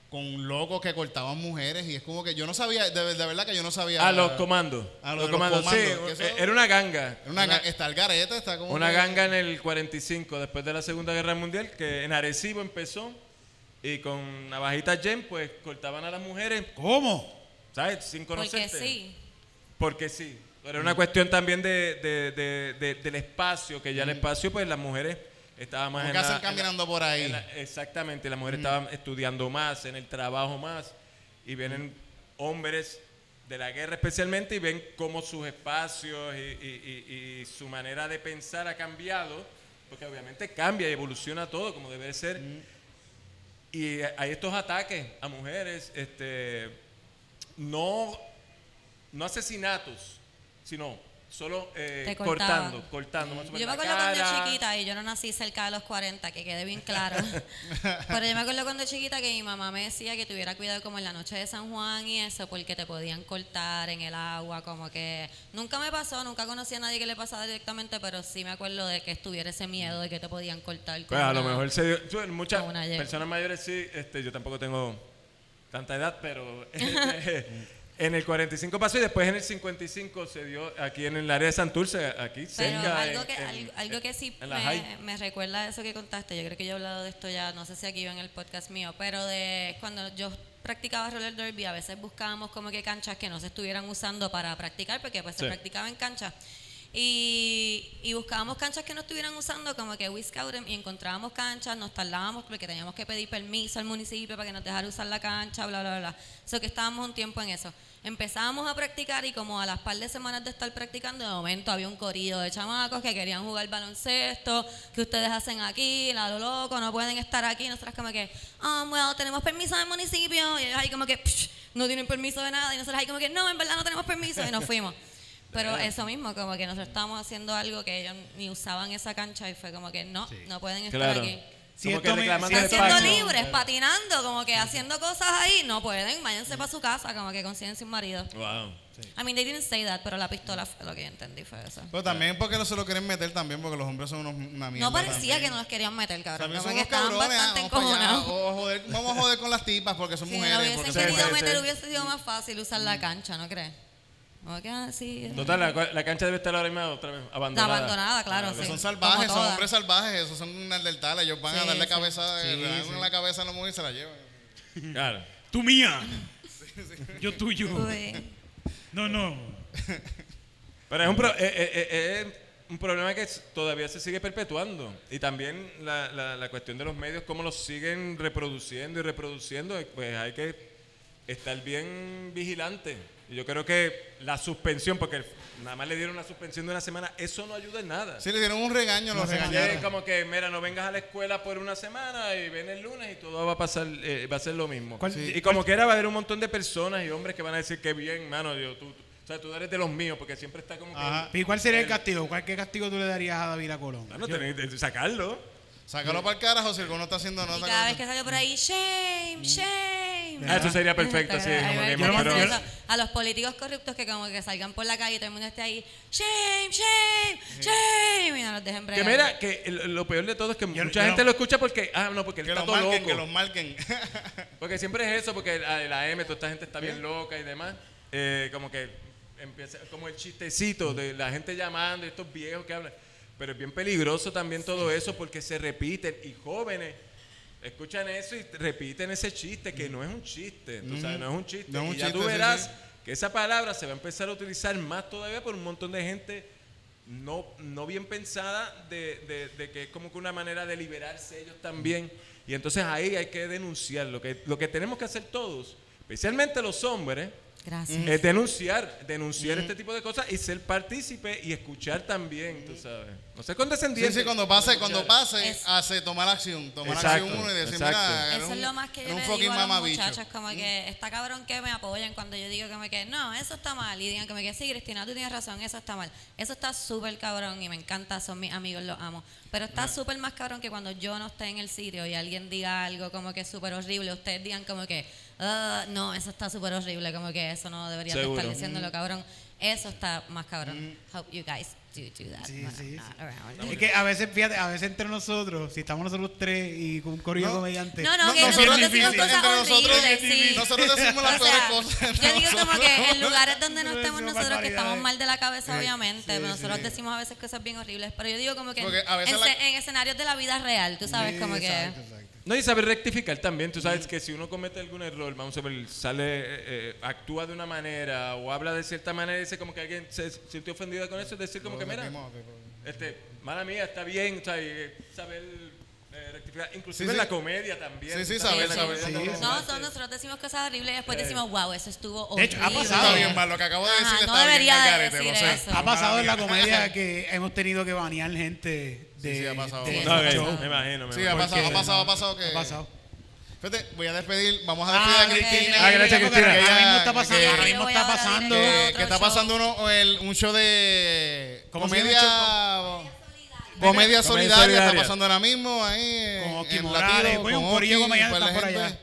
con locos que cortaban mujeres y es como que yo no sabía, de, de verdad que yo no sabía. A los comandos. A los los comandos, comandos, sí. eh, Era una ganga. Una, está el garete, está como. Una que- ganga en el 45, después de la Segunda Guerra Mundial, que en Arecibo empezó y con navajitas Jen, pues cortaban a las mujeres, ¿Cómo? ¿sabes? Sin Porque conocerte. sí. Porque sí. Pero era una cuestión también de, de- de- de- del espacio, que ya el espacio, pues las mujeres estaban más en la- hacen en la- caminando por ahí. la- exactamente, las mujeres estaban estudiando más, en el trabajo más, y vienen hombres de la guerra especialmente y ven cómo sus espacios y, y- y- y su manera de pensar ha cambiado, porque obviamente cambia y evoluciona todo como debe ser. Y hay estos ataques a mujeres, este, no, no asesinatos, sino solo eh, cortando, cortando. más o menos Yo me acuerdo cuando cara. chiquita, y yo no nací cerca de los 40, que quede bien claro. *laughs* Pero yo me acuerdo cuando chiquita que mi mamá me decía que tuviera cuidado como en la noche de San Juan y eso, porque te podían cortar en el agua, como que nunca me pasó, nunca conocí a nadie que le pasara directamente, pero sí me acuerdo de que estuviera ese miedo de que te podían cortar. con Pues a lo mejor se dio. en muchas personas mayores sí, este, yo tampoco tengo tanta edad, pero *laughs* en el 45 pasó y después en el 55 se dio aquí en el área de Santurce, aquí Pero cerca. algo en- que, en- algo, algo que sí me, me recuerda a eso que contaste, yo creo que yo he hablado de esto ya, no sé si aquí o en el podcast mío, pero de cuando yo practicaba roller derby, a veces buscábamos como que canchas que no se estuvieran usando para practicar, porque pues Sí. se practicaba en canchas. Y, buscábamos canchas que no estuvieran usando, como que we scouted, y encontrábamos canchas, nos tardábamos porque teníamos que pedir permiso al municipio para que nos dejara usar la cancha, bla, bla, bla. Eso que estábamos un tiempo en eso. Empezábamos a practicar y como a las par de semanas de estar practicando, de momento había un corrido de chamacos que querían jugar baloncesto, que ustedes hacen aquí, la lo loco, no pueden estar aquí. Nosotras como que, ah, bueno, tenemos permiso del municipio. Y ellos ahí como que, "Psh, no tienen permiso de nada. Y nosotros ahí como que, no, en verdad no tenemos permiso. Y nos fuimos. Pero eso mismo, como que nosotros estábamos haciendo algo que ellos ni usaban esa cancha y fue como que no, no pueden estar Claro. aquí. Si Como que reclamando si espacio. libres, patinando, como que haciendo cosas ahí, no pueden, váyanse para su casa, como que consiguen sin marido. Wow. I mean, they didn't say that, pero la pistola fue lo que yo entendí fue eso. Pero también porque no se lo quieren meter también porque los hombres son unos, una mierda. No parecía también. que nos los querían meter, cabrón. También Como son que unos estaban cabrones, ah, bastante allá, encojonados. o a joder- vamos a joder con las tipas porque son Si no mujeres. hubiesen porque Sí, querido sí, meter, sí. hubiese sido más fácil usar la cancha, ¿no crees? Que así. Total, la, la cancha debe estar ahora mismo otra vez abandonada. abandonada, claro, sí. son salvajes, son hombres salvajes, esos son unas del tal, ellos van a darle sí. cabeza, le dan en la cabeza a la mujer y se la llevan. Claro. Tú mía. *laughs* Yo tuyo. Uy. No, no. Pero es un, pro- eh, eh, eh, es un problema que todavía se sigue perpetuando. Y también la, la- la cuestión de los medios, cómo los siguen reproduciendo y reproduciendo, eh, pues hay que estar bien vigilante. Y yo creo que la suspensión, porque nada más le dieron una suspensión de una semana, eso no ayuda en nada. Sí, le dieron un regaño, los regañaron. como que, mira, no vengas a la escuela por una semana y ven el lunes y todo va a pasar, eh, va a ser lo mismo. ¿Cuál- y como quiera va a haber un montón de personas y hombres que van a decir que bien, mano, yo, tú, tú- o sea, tú eres de los míos, porque siempre está como que... Ajá. ¿Y cuál sería el castigo? ¿Cuál, ¿Qué castigo tú le darías a David Colón? Mano, tenés que sacarlo. Sácalo para el carajo si alguno está haciendo Y nota. cada con- vez que sale por ahí, shame, shame. Ah, eso sería perfecto, sí, como que eso. A los políticos corruptos que como que salgan por la calle y todo el mundo esté ahí, shame, shame, shame, y no los dejen Que bregar. mira, que el- lo peor de todo es que Yo- mucha yo gente no- lo escucha porque, ah, no, porque él Que está todo marquen, loco. que los marquen. *laughs* Porque siempre es eso, porque la, la M, toda esta gente está bien loca y demás. Eh, como que empieza como el chistecito de la gente llamando, estos viejos que hablan. Pero es bien peligroso también todo eso porque se repiten y jóvenes escuchan eso y repiten ese chiste que no es un chiste. Tú sabes, no es un chiste. No es un y ya chiste, tú verás sí. que esa palabra se va a empezar a utilizar más todavía por un montón de gente no, no bien pensada de, de- de que es como que una manera de liberarse ellos también. Y entonces ahí hay que denunciar. Lo que, lo que tenemos que hacer todos, especialmente los hombres, Gracias. Es denunciar, denunciar este tipo de cosas y ser partícipe y escuchar también, tú sabes. No Sí, condescendiente. sí, cuando pase, cuando pase, Es- hace tomar acción. Tomar Exacto, acción uno y decir, exacto. mira, Eso un, es lo más que yo un le fucking digo a los como que está cabrón que me apoyen cuando yo digo como que no, eso está mal y digan como que sí, Cristina, tú tienes razón, eso está mal. Eso está súper cabrón y me encanta, son mis amigos, los amo. Pero está súper más cabrón que cuando yo no esté en el sitio y alguien diga algo como que es súper horrible, ustedes digan como que, "Ah, no, eso está súper horrible, como que eso no debería estar diciéndolo, cabrón. Eso está más cabrón. Hope you guys do do that. Sí, sí. Es que a veces, fíjate, a veces entre nosotros, si estamos nosotros tres y con un corrido No. comediante. No, no, No, que nosotros nosotros decimos entre cosas nosotros- horribles, sí. nosotros decimos las O peores sea, cosas. Yo digo como que en lugares donde no estemos nosotros, que estamos mal de la cabeza, Sí, obviamente, pero nosotros sí. decimos a veces cosas bien horribles, pero yo digo como que en, la- ce- en escenarios de la vida real, tú sabes, Sí, como exacto, que... exacto. No, y saber rectificar también. Tú sabes que si uno comete algún error, vamos a ver, sale, eh, eh, actúa de una manera o habla de cierta manera y dice como que alguien se siente ofendido con eso, es decir como que mira, este, mala mía, está bien, o sea, y, eh, saber eh, rectificar. Inclusive Sí, en sí. la comedia también. Sí, sí, saber, Sí, sí. No, son- nosotros decimos cosas horribles y después decimos, wow, eso estuvo De horrible. hecho, ha pasado. está bien mal. Lo que acabo de Ajá, decir no está bien debería al de garete, decir lo sé. eso. Ha pasado en la comedia *laughs* que hemos tenido que banear gente de, Sí, sí, ha pasado. de No, me imagino, me Sí, ha imagino. pasado, ha pasado, ha pasado que... Ha pasado. Fíjate, voy a despedir, vamos a Ah, despedir a. Cristina. Ah, gracias, Porque Cristina. Ahora mismo Que- está pasando, que- ahora mismo está pasando. directo. que, otro que está show. pasando uno, el- un show de ¿Cómo se llama comedia comedia Comedia solidaria está solidaria. pasando ahora mismo ahí Con en- Oki en Morales, Latido, coño, con un corillo Oki, comediante un par de está por allá.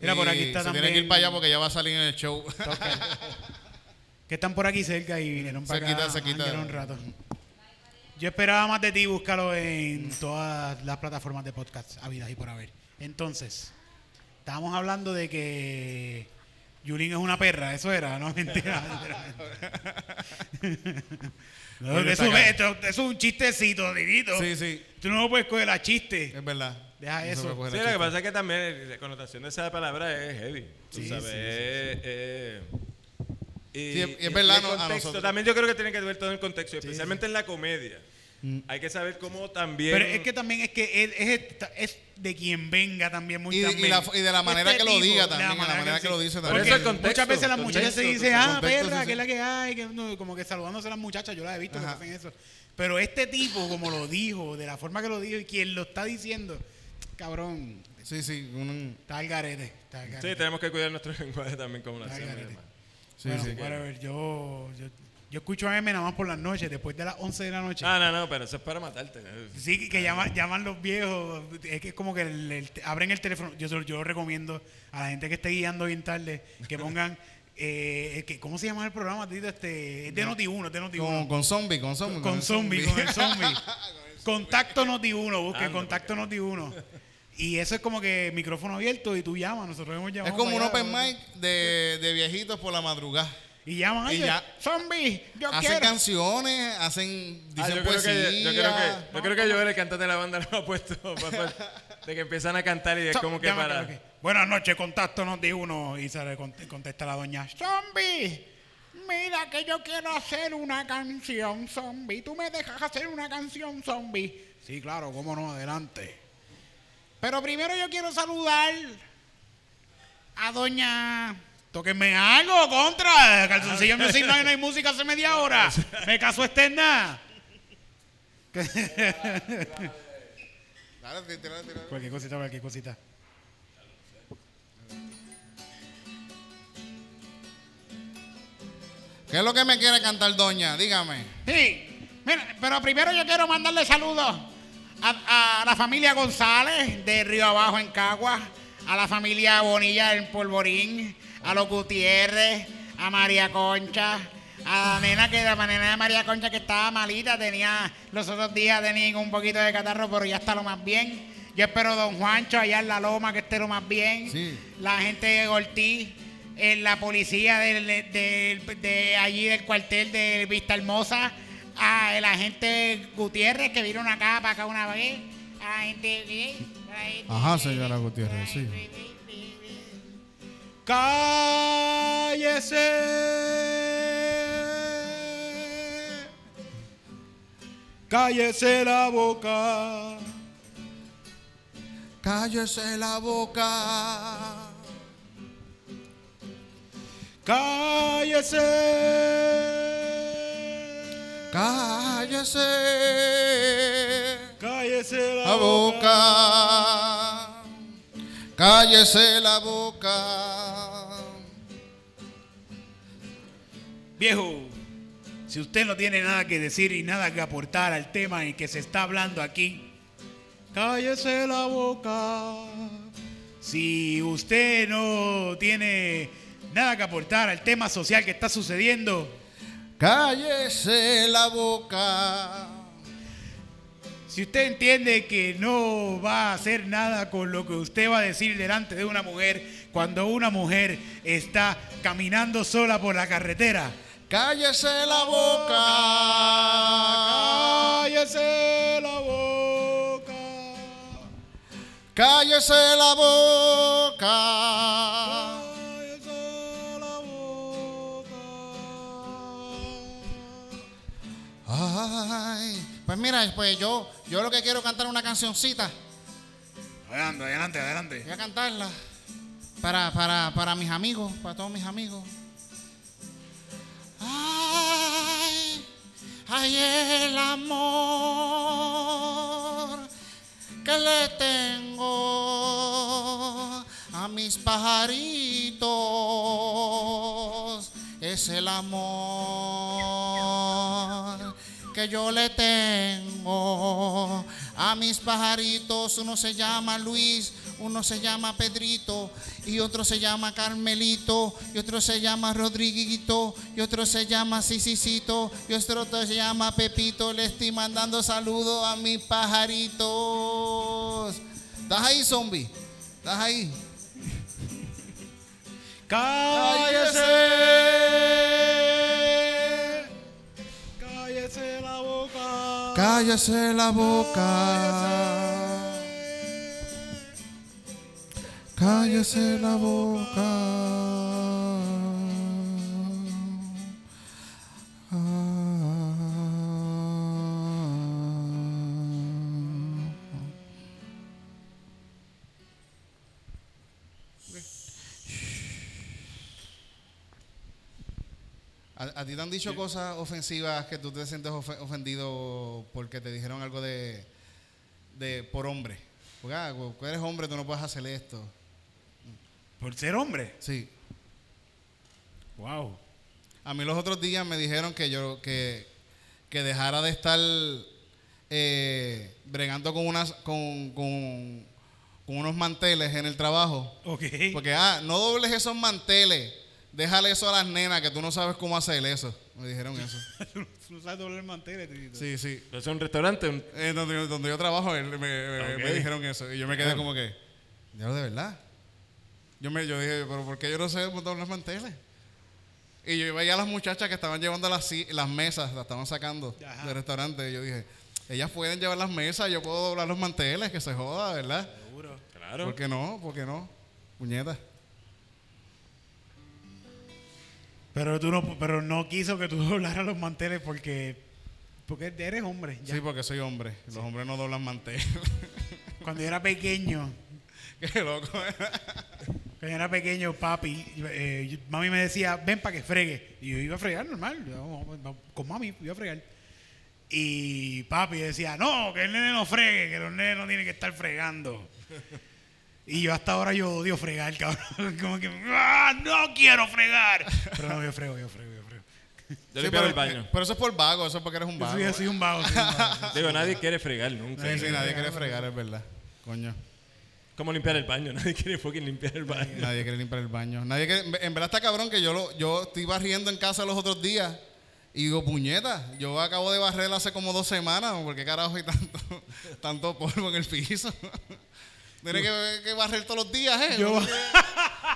Mira, por aquí está se también- tiene que ir para allá porque ya va a salir en el show. *laughs* Que están por aquí cerca y vinieron para Cerquita, acá. cerquita. janguearon un rato. Yo esperaba más de ti, búscalo en todas las plataformas de podcast, habidas y por haber. Entonces, estábamos hablando de que Yulín es una perra, eso era, no *laughs* mentira. mentira. No, Oye, eso, es un chistecito, divito. sí, sí, Tú no lo puedes coger a chiste. es verdad. Deja No eso. Sí, lo que pasa es que también la connotación de esa palabra es heavy. Tú Sí, sabes, sí, sí, es- es- y, Sí, es- y es y verdad, el no, a contexto, nosotros. También yo creo que tiene que ver todo el contexto, especialmente en la comedia. Hay que saber cómo también. Pero es que también es que es, es- es de quien venga también muy Y- y la- de la manera Este que lo diga también, la manera que lo dice Por también. eso el Porque contexto, muchas veces las muchachas se dicen, ah, perra, sí, que es la que hay, que no, como que saludándose a las muchachas, yo las he visto que Ajá. hacen eso. Pero este tipo, como lo dijo, de la forma que lo dijo y quien lo está diciendo, cabrón, Sí, sí, un- está al garete. Está al garete. Sí, tenemos que cuidar nuestro *laughs* lenguaje también como garete. demás. sí, bueno, sí. whatever, yo, yo, yo escucho a M nada más por las noches, después de las 11 de la noche. Ah, no, no, pero eso es para matarte. Sí, que llaman, llaman los viejos. Es que es como que el- el- abren el teléfono. Yo, yo lo recomiendo a la gente que esté guiando bien tarde que pongan. *laughs* eh, que, ¿Cómo se llama el programa, Tito? Este, es de Noti1, es de Noti1. Con, con zombie, con zombie. con el zombie, *laughs* con el zombie. Contacto Noti1, busque Anda, Contacto Noti1. Y eso es como que micrófono abierto y tú llamas. Nosotros hemos llamado. Es como un open mic de, de viejitos por la madrugada. Y llaman, Y ya. zombie, yo Hacen quiero. canciones, hacen, Ah, dicen yo, creo que, yo creo que, yo creo que el cantante de la banda, *laughs* lo ha puesto de que empiezan a cantar y es So- como que para. Buenas noches, contacto Noti1. Y se le cont- contesta la doña, zombie. Mira que yo quiero hacer una canción, zombie. ¿Tú me dejas hacer una canción, zombie? Sí, claro, cómo no, adelante. Pero primero yo quiero saludar a doña... Tóquenme algo, contra. Calzoncillo Music no hay, no hay música hace media hora. Me caso externa. *laughs* Cualquier cosita, cualquier cosita. ¿Qué es lo que me quiere cantar doña? Dígame. Sí, mira, pero primero yo quiero mandarle saludos a, a la familia González de Río Abajo en Cagua, a la familia Bonilla en Polvorín, a los Gutiérrez, a María Concha, a la nena que la nena de María Concha que estaba malita, tenía los otros días tenía un poquito de catarro, pero ya está lo más bien. Yo espero don Juancho allá en la loma que esté lo más bien. Sí. La gente de Ortiz, en la policía del- de, allí del cuartel de Vista Hermosa, a la gente Gutiérrez que vieron acá para acá una vez, a la gente... ¿eh? La gente- Ajá, señora Gutiérrez, sí. Cállese. Cállese la boca. Cállese la boca. Cállese. Cállese Cállese la boca. Cállese la boca. Viejo, si usted no tiene nada que decir y nada que aportar al tema en que se está hablando aquí, cállese la boca. Si usted no tiene nada que aportar al tema social que está sucediendo, Cállese la boca. Si usted entiende que no va a hacer nada con lo que usted va a decir delante de una mujer cuando una mujer está caminando sola por la carretera, Cállese la boca. cállese la boca. Cállese la boca. Cállese la boca. Ay, pues mira, pues yo, yo lo que quiero cantar una cancioncita. Adelante, adelante, adelante. Voy a cantarla para, para, para mis amigos, para todos mis amigos. Ay, ay, el amor que le tengo a mis pajaritos es el amor que yo le tengo a mis pajaritos. Uno se llama Luis, uno se llama Pedrito y otro se llama Carmelito y otro se llama Rodriguito y otro se llama Sisicito y otro se llama Pepito. Le estoy mandando saludos a mis pajaritos. ¿Estás ahí, zombie? ¿Estás ahí? Cállese. Cállase la boca. Cállese la boca. ¿A, a ti te han dicho cosas ofensivas que tú te sientes ofe- ofendido porque te dijeron algo de, de por hombre? Porque ah, tú eres hombre, tú no puedes hacer esto. Por ser hombre. Sí. Wow. A mí los otros días me dijeron que yo que, que dejara de estar eh, bregando con unas con, con, con unos manteles en el trabajo. Ok. Porque ah, no dobles esos manteles. Déjale eso a las nenas que tú no sabes cómo hacer eso. Me dijeron eso. *laughs* Tú sabes doblar manteles, titito. Sí, sí. ¿Pero ¿Es un restaurante? Un- Eh, donde, donde yo trabajo, él- me, me- Ok. me dijeron eso. Y yo me quedé como que, ya de verdad. Yo, me, yo dije, pero ¿por qué yo no sé doblar los manteles? Y yo veía a las muchachas que estaban llevando las, mesas, las estaban sacando Ajá. del restaurante. Y yo dije, ellas pueden llevar las mesas, yo puedo doblar los manteles, que se joda, ¿verdad? Seguro. Claro. ¿Por qué no? ¿Por qué no? Puñeta. Pero tú no, pero no quiso que tú *laughs* doblaras los manteles porque, porque eres hombre. ya. Sí, porque soy hombre. Los hombres no doblan manteles. *laughs* Cuando yo era pequeño, *laughs* qué loco. cuando yo era pequeño, papi, eh, mami me decía, ven para que fregue. Y yo iba a fregar normal, yo, con mami iba a fregar. Y papi decía, no, que el nene no fregue, que los nenes no tienen que estar fregando. Y yo hasta ahora yo odio fregar, *laughs* cabrón. Como que, "Ah, no quiero fregar. Pero no, yo frego, yo frego, yo frego. Yo Sí, pero, el baño. pero eso es por vago, eso es porque eres un Yo vago. soy, yo soy un vago, soy un vago. Digo, nadie quiere fregar nunca. Sí, sí, nadie quiere fregar, es verdad. Coño. ¿Cómo limpiar el baño? *laughs* Nadie quiere fucking limpiar el baño. Nadie quiere limpiar el baño. Nadie quiere- en verdad está cabrón que yo lo, yo estoy barriendo en casa los otros días y digo, puñeta, yo acabo de barrer hace como dos semanas, ¿por qué carajo hay tanto, *laughs* tanto polvo en el piso? Tiene que, que barrer todos los días, ¿eh? Yo-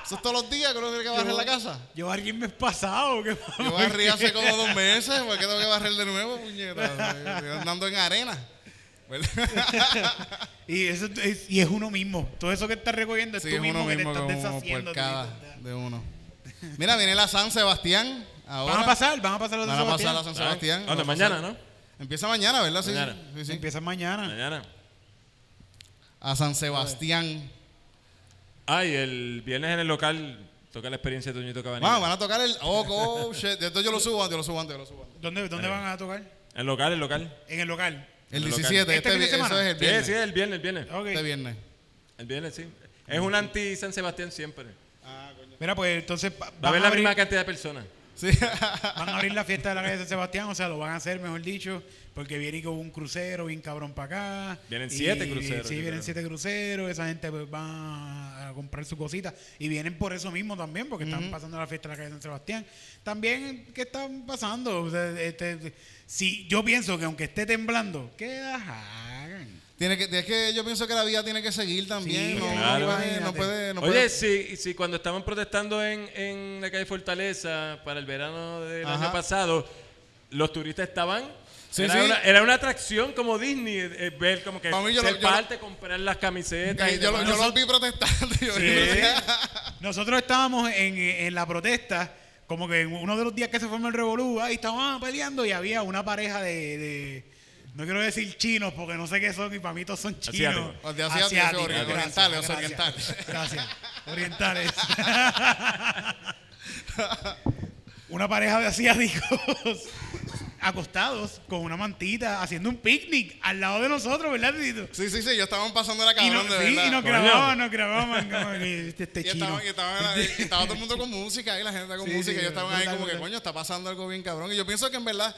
Eso es todos los días que uno tiene que barrer la casa. Yo alguien mes pasado. ¿qué Yo barrí hace como dos meses, ¿por qué tengo que barrer de nuevo, puñeta? Estoy andando en arena. *laughs* Y, eso es, y es uno mismo. Todo eso que estás recogiendo es Sí, tú es mismo uno que te mismo estás como deshaciendo. de uno. Mira, viene la San Sebastián. Ahora. Van a pasar, van a pasar los de Van a pasar Sebastián. la San Sebastián. ¿Dónde? Va a Mañana, ¿no? Empieza mañana, ¿verdad? Sí, Mañana. sí, sí. Empiezan mañana. Mañana. A San Sebastián. Ah, y el viernes en el local Toca la experiencia de Toñito Cabanilla. Vamos, van a tocar el. Oh, oh, shit. Entonces yo lo subo antes, yo lo subo antes, yo lo subo antes. ¿Dónde, dónde van a tocar? El local, el local. En el local. El El local. 17, ¿Este este, fin de vi- eso semana? es el Sí, viernes. sí, el viernes, el viernes. Este viernes. El viernes, sí. Es un anti San Sebastián siempre. Mira, pues entonces va- a haber la abrir, misma cantidad de personas. Sí. van a abrir la fiesta de la calle de San Sebastián, o sea, lo van a hacer, mejor dicho, porque viene con un crucero bien cabrón para acá. Vienen Y- siete cruceros, Sí, vienen creo. siete cruceros, esa gente pues, va a comprar su cosita. Y vienen por eso mismo también, porque están pasando la fiesta de la calle de San Sebastián. También, ¿qué están pasando? O sea, este, si, yo pienso que aunque esté temblando, que hagan. Tiene que, es que yo pienso que la vida tiene que seguir también. Sí, no, claro. no puede, no Imagínate. puede, no Oye, puede- si, si cuando estaban protestando en, en la calle Fortaleza para el verano del Ajá. año pasado, los turistas estaban. Sí, era, sí. Una, era una atracción como Disney, eh, ver como que mí yo lo- ser yo lo- parte, comprar las camisetas. y yo, lo- yo los vi protestando. *laughs* yo- Sí. Nosotros estábamos en, en la protesta, como que en uno de los días que se formó el Revolú, ahí estábamos peleando y había una pareja de, de- no quiero decir chinos porque no sé qué son y para mí todos son chinos. Asiáticos. De asiáticos, orientales, gracias, orientales. Gracias. Orientales. *laughs* una pareja de asiáticos acostados con una mantita haciendo un picnic al lado de nosotros, ¿verdad, Tito? Sí, sí, sí, yo estaban pasando la Y, cabrón, no- de sí, verdad. y nos grababan, nos grababan como *laughs* este, este Y chino. y estaba- y *laughs* estaba todo el mundo con música, y la gente con Sí, música, sí, y yo estaba ahí como que, coño, está pasando algo bien cabrón. Y yo pienso que en verdad,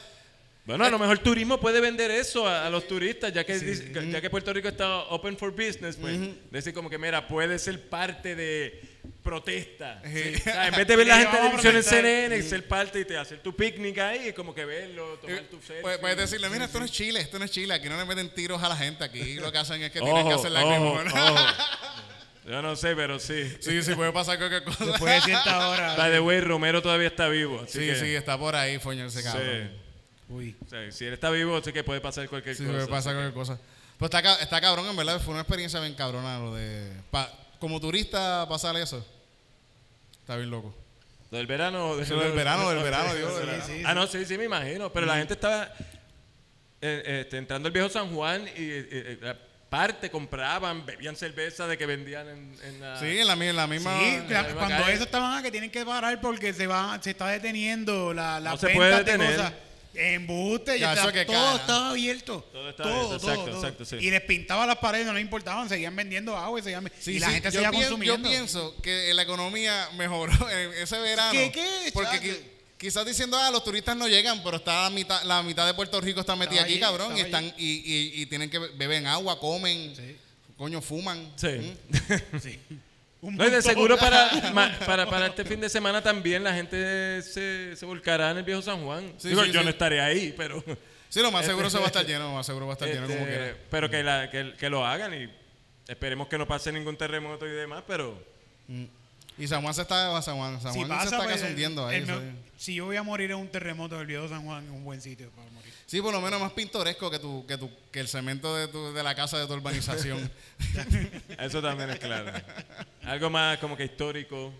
Bueno, a lo mejor turismo puede vender eso a, a los turistas, ya que, dice- ya que Puerto Rico está open for business, pues decir como que, mira, puede ser parte de protesta. Sí. O sea, en *laughs* vez de ver la gente de televisión en. CNN, ser parte y te hacer tu picnic ahí, y como que verlo, tomar eh, tu selfie. puedes, puedes decirle, mira, esto no es Chile, esto no es Chile, aquí no le meten tiros a la gente, aquí lo que hacen es que tienen que hacer la ojo. *laughs* Yo no sé, pero sí. Sí, sí, puede pasar cualquier cosa. Después de cierta hora. By the way, Romero todavía está vivo. Así Sí, que, sí, está por ahí, foño, ese sí. Uy. O sea, si él está vivo, sé que puede pasar cualquier Sí, cosa. puede pasar cualquier cosa. Pues está, está cabrón, en verdad, fue una experiencia bien cabrona lo de... pa- como turista pasar eso, está bien loco. ¿Lo del verano? Del *laughs* verano, del verano, del *laughs* Sí, verano. sí, Ah, no, sí, sí, me imagino. Pero la gente estaba eh, este, entrando al viejo San Juan y eh, eh, la parte compraban, bebían cerveza de que vendían en, en la. Sí, en la, mi- en la misma... Sí, en la misma cuando calle. eso estaban ah, que tienen que parar porque se va, se está deteniendo la, la No se puede detener. cosas. Embuste, Ya, está- todo cara. estaba abierto. Todo estaba todo, abierto, todo, exacto, todo. exacto, sí. Y les pintaba las paredes, no les importaban, seguían vendiendo agua y, seguían, Sí, y la sí, gente yo seguía pien- consumiendo. Yo pienso que la economía mejoró *laughs* en ese verano. ¿Qué, qué, Porque qui- quizás diciendo, ah, los turistas no llegan, pero está la mitad, la mitad de Puerto Rico está metida aquí, allí, cabrón, y están y, y- y tienen que be- beben agua, comen, Sí. coño, fuman. Sí. *laughs* Sí. No, y de seguro para, *laughs* ma- para, para este fin de semana también la gente se, se volcará en el viejo San Juan. Sí, Digo, sí, yo sí. no estaré ahí, pero. Sí, lo más seguro se va a estar lleno, lo más seguro va a estar lleno como este, quiera. pero que, la- que, que lo hagan y esperemos que no pase ningún terremoto y demás, pero. Y San Juan se está, San Juan, San Si Juan se está pues, casi hundiendo ahí. el me- si yo voy a morir en un terremoto del viejo San Juan, es un buen sitio para morir. Sí, por lo menos más pintoresco que tu, que tu, que el cemento de, tu, de la casa de tu urbanización. *laughs* Eso también es claro. Algo más como que histórico.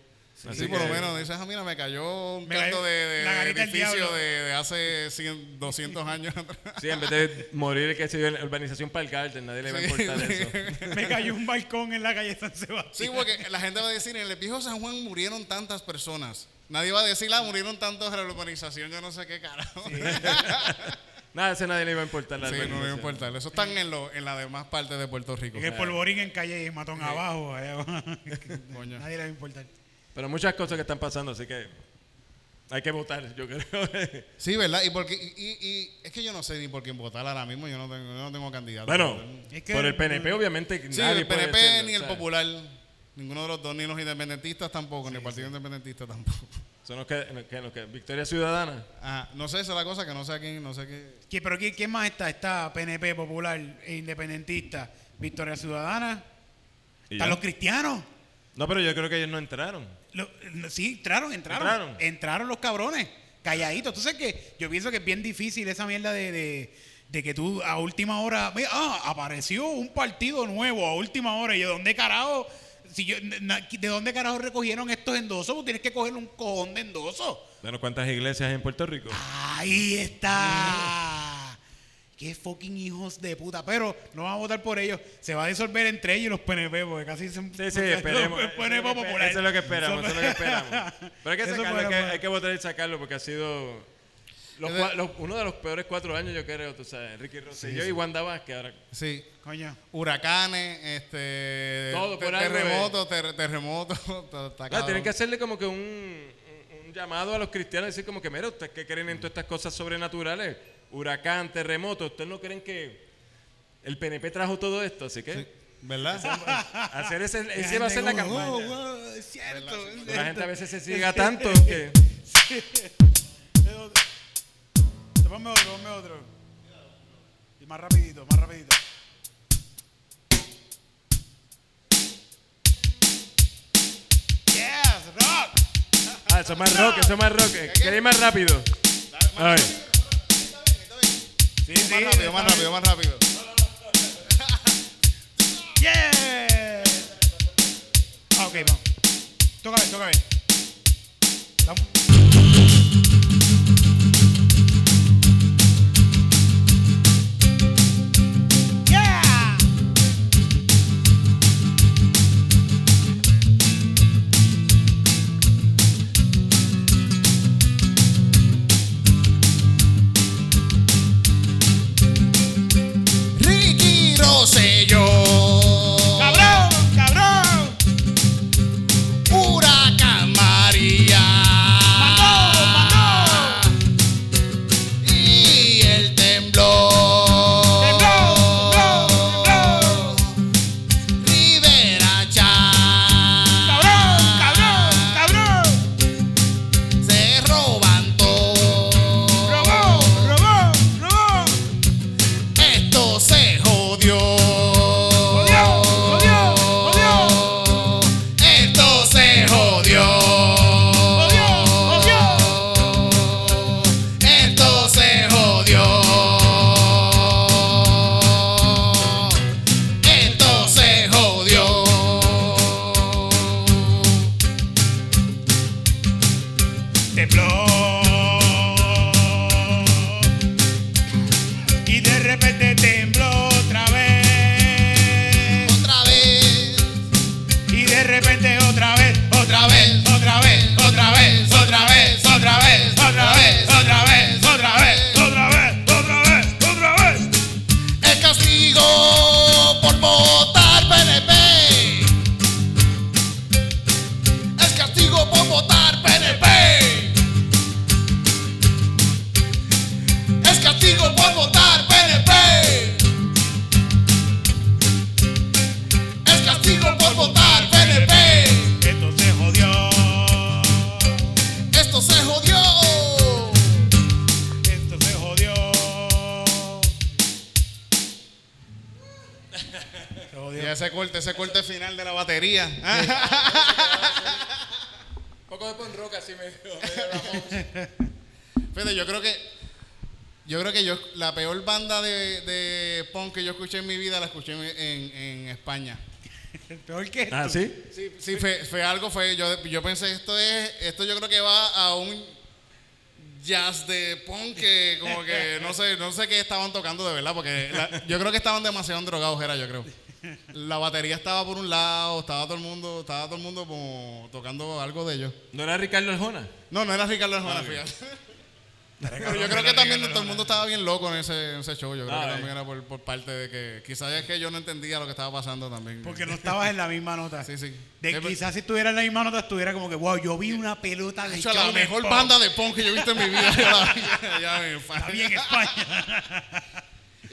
Así por lo menos dices, ah, mira, me cayó un Me canto de, de- la de garita del edificio de, de hace 100, 200 años atrás. Sí, en vez de morir, que se dio en la urbanización Park Garden, nadie le va a importar Sí, eso. *laughs* Me cayó un balcón en la calle San Sebastián. Sí, porque la gente va a decir, en el viejo San Juan murieron tantas personas. Nadie va a decir, ah, murieron tantos en la urbanización, yo no sé qué carajo. Sí, Nada, ese nadie le va a importar la no me urbanización. importa. Eso están en, lo, en las demás partes de Puerto Rico. En el polvorín en calle y matón abajo. allá abajo. *laughs* Coño. Nadie le va a importar. Pero muchas cosas que están pasando, así que hay que votar, yo creo. *laughs* Sí, ¿verdad? Y, porque, y, y- es que yo no sé ni por quién votar ahora mismo, yo no tengo, yo no tengo candidato. bueno, Es que- por el PNP obviamente Sí, nadie el puede PNP serlo, ni el Popular, ninguno de los dos, ni los independentistas tampoco, ni el Partido Independentista tampoco. Son los que, los que- los que- Victoria Ciudadana. Ajá, no sé, esa es la cosa, que no sé a quién, no sé qué. ¿Qué- ¿Pero quién, quién más está? Está PNP, Popular e Independentista, Victoria Ciudadana. Están los cristianos. No, pero yo creo que ellos no entraron. Lo- no, sí, entraron, entraron, Entraron. entraron. los cabrones, calladitos. Entonces que yo pienso que es bien difícil esa mierda de, de, de que tú a última hora, mira, ah, apareció un partido nuevo a última hora. Y yo, ¿dónde carajo? Si yo, ¿De dónde carajo recogieron estos endosos? Tú tienes que coger un cojón de endosos. Bueno, ¿cuántas iglesias hay en Puerto Rico? Ahí está. Qué fucking hijos de puta. Pero no vamos a votar por ellos. Se va a disolver entre ellos los PNP, porque casi se. Sí, sí, esperemos. *laughs* Los PNP. Eso es lo que esperamos, eso es lo que esperamos. *laughs* Pero hay que sacarlo, hay que, hay que votar y sacarlo porque ha sido los cua- los- uno de los peores cuatro años, yo creo, tú sabes. Ricky Rosselló y Wanda Vázquez ahora. Sí. Coño. Huracanes, este. Todo por algo terremotos, ter- terremotos. *laughs* está- está No, cabrón. tienen que hacerle como que un, un- un llamado a los cristianos, decir como que, mira, ustedes que creen en todas estas cosas sobrenaturales, huracán, terremoto, ustedes no creen que el PNP trajo todo esto, así que Sí, ¿Verdad? hacer ese, va a ser la gente como, campaña. "Oh, wow, es cierto. es La cierto". gente a veces se ciega tanto que... *laughs* *laughs* Ponme otro, ponme otro. Y más rapidito, más rapidito. Yes, rock. Ah, eso es más rock, eso es más rock. ¿Queréis más rápido? A ver. Sí, sí, más rápido, más rápido, más rápido. Yeah. Ah, ok, vamos. Tócame, tócame. Vamos. Votar PNP. El castigo por votar PNP. El castigo por votar PNP. Esto se jodió. Esto se jodió. Esto se jodió. *laughs* Se jodió. Y ese corte, ese corte final de la batería. *laughs* *laughs* poco de rock así medio, *laughs* yo creo que yo creo que yo la peor banda de, de punk que yo escuché en mi vida la escuché en, en- en España. *laughs* Peor que esto. Ah, ¿sí? Sí, sí fue, fue algo, fue yo, yo pensé esto es esto yo creo que va a un jazz de punk que como que no sé no sé qué estaban tocando de verdad porque la- yo creo que estaban demasiado drogados era yo creo. La batería estaba por un lado, estaba todo el mundo, estaba todo el mundo como tocando algo de ellos. ¿No era Ricardo Arjona? No, no era Ricardo Arjona, fíjate. *laughs* Pero yo creo que también todo el mundo estaba bien loco en ese, en ese show. Yo creo Ah, que eh. también era por, por parte de que quizás es que yo no entendía lo que estaba pasando también. Porque no estabas en la misma nota. Sí, sí. De, Sí, pero- quizás si estuviera en la misma nota estuviera como que, wow, yo vi una pelota de hecho, la mejor pop. banda de punk que yo he visto en mi vida. *laughs* allá en España. Está bien España.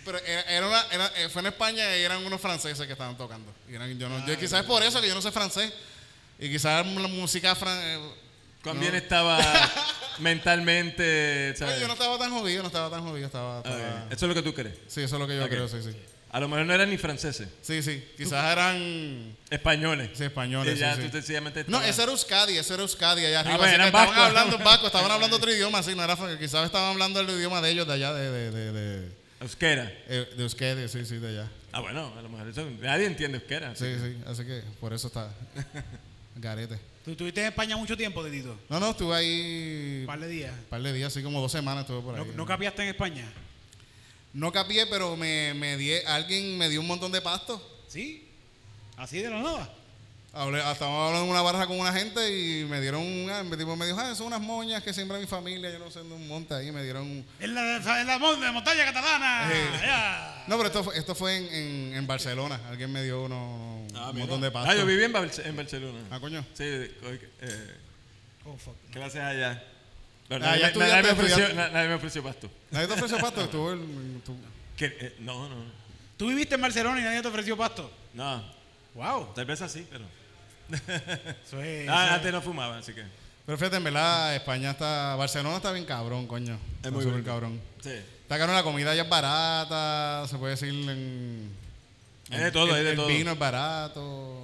Pero era, era una- era- eh, fue en España y eran unos franceses que estaban tocando. Y eran- yo no- yo- quizás es por eso que yo no sé francés. Y quizás la música francesa. ¿Cuán bien estaba *laughs* mentalmente? ¿sabes? yo no estaba tan jodido, no estaba tan jodido. Estaba, Ah, estaba- ok. Eso es lo que tú crees. Sí, eso es lo que yo Ok. creo, sí, sí. A lo mejor no eran ni franceses, Sí, sí. Quizás eran españoles. sí, españoles. Y ya sí, tú sí. sencillamente No, estabas- ese era Euskadi, ese era Euskadi allá arriba. bueno, así que eran estaban vascos. hablando vasco, estaban *laughs* hablando otro idioma, sí, no era, quizás estaban hablando el idioma de ellos de allá, de, de, de, de, Euskera. eh, de Euskadi, sí, sí, de allá. Ah, bueno, a lo mejor eso, nadie entiende euskera. Sí, sí, así que por eso está *laughs* garete. ¿Tú estuviste en España mucho tiempo, Titito? No, no, estuve ahí Un par de días. un par de días, así como dos semanas estuve por ¿No, ahí. no capiaste en España? No capié, pero me, me di, alguien me dio un montón de pasto. ¿Sí? Así de la nada. Hablé, estábamos hablando en una barra con una gente y me dieron una, me, dijo, ah, son unas moñas que siembra mi familia, yo no sé, en un monte ahí, me dieron... En la, en la montaña catalana. Sí. No, pero esto fue, esto fue en, en, en Barcelona, alguien me dio uno, un montón de pasto. Ah, yo viví en, Barce- en Barcelona. Ah, coño. Sí, eh, Oh, fuck. clases allá. Ah, nadie, me- nadie me estudiaste, ofreció, nadie me ofreció pasto. ¿Nadie te ofreció pasto? Estuvo el- tu- ¿Qué? Eh, no, no. ¿Tú viviste en Barcelona y nadie te ofreció pasto? No, Wow. tal vez así, pero... *laughs* Es. Ah, antes no fumaba, así que... Pero fíjate, en verdad, España está... Barcelona está bien cabrón, coño. Está muy súper bonito. cabrón. Sí. Está caro, la comida ya es barata, se puede decir en... Hay de todo, el, hay de el todo. vino es barato,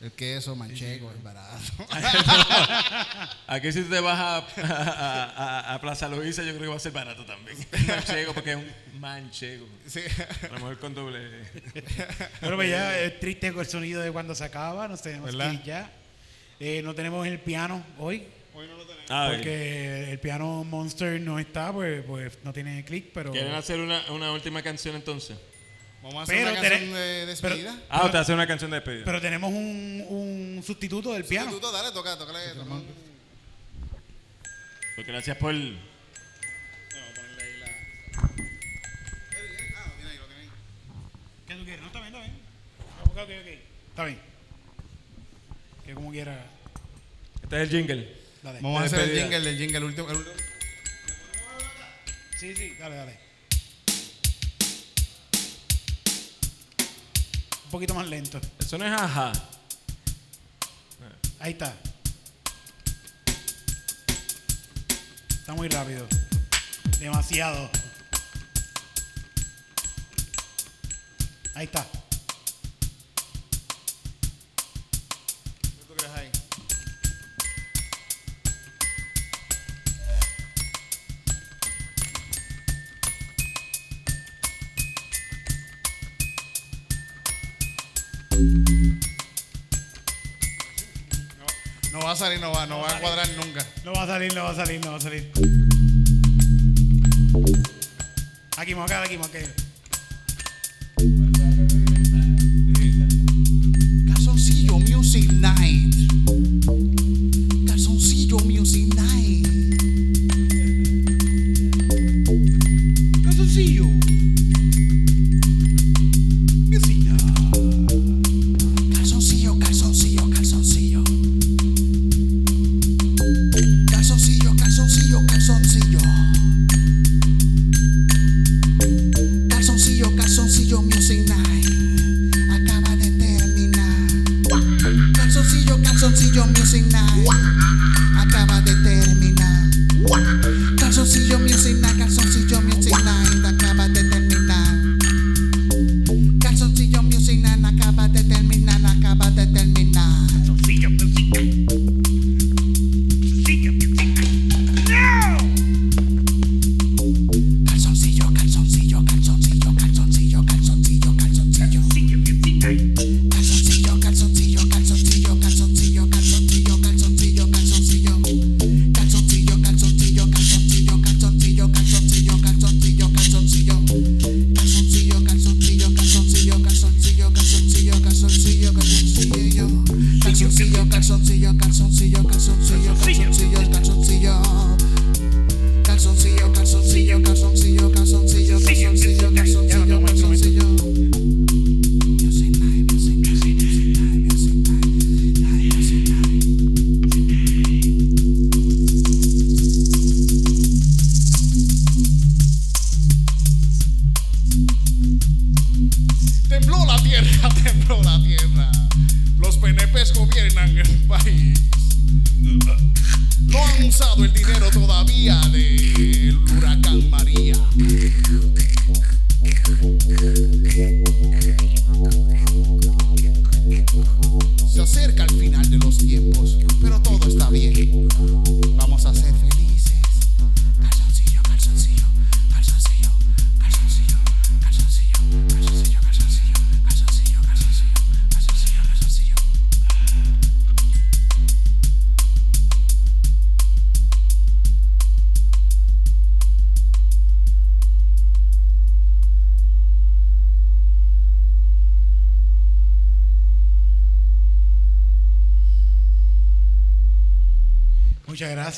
el queso manchego es barato. *laughs* Aquí si te vas a, a, a- a Plaza Luisa, yo creo que va a ser barato también. *laughs* Manchego, porque es un manchego. Sí. A lo mejor con doble... *laughs* Pero pues ya es triste el sonido de cuando se acaba, nos tenemos ¿Verdad? que ir ya. Eh, no tenemos el piano hoy, Ah, porque el piano Monster no está, pues, pues no tiene click, pero... ¿Quieren hacer una, una última canción entonces? Vamos a hacer Pero una canción de despedida. pero- Ah, usted hace una canción de despedida. Pero tenemos un, un sustituto del piano. Tú, dale, toca, toca Porque gracias por... Vamos a ponerle ahí la... Ah, lo tiene ahí, lo tiene ahí. ¿Qué tú quieres? No, está bien, está bien. Ok, ok, ok. Está bien. Que como quiera. Este es el jingle. Dale. Vamos a hacer el jingle, el jingle, el último. el último. Sí, sí, dale, dale. Poquito más lento. Eso no es ajá. Ahí está. Está muy rápido. Demasiado. Ahí está. A salir, no va, no va a cuadrar nunca. No va a salir, no va a salir, no va a salir. Aquí, moca, aquí, moca. Calzoncillo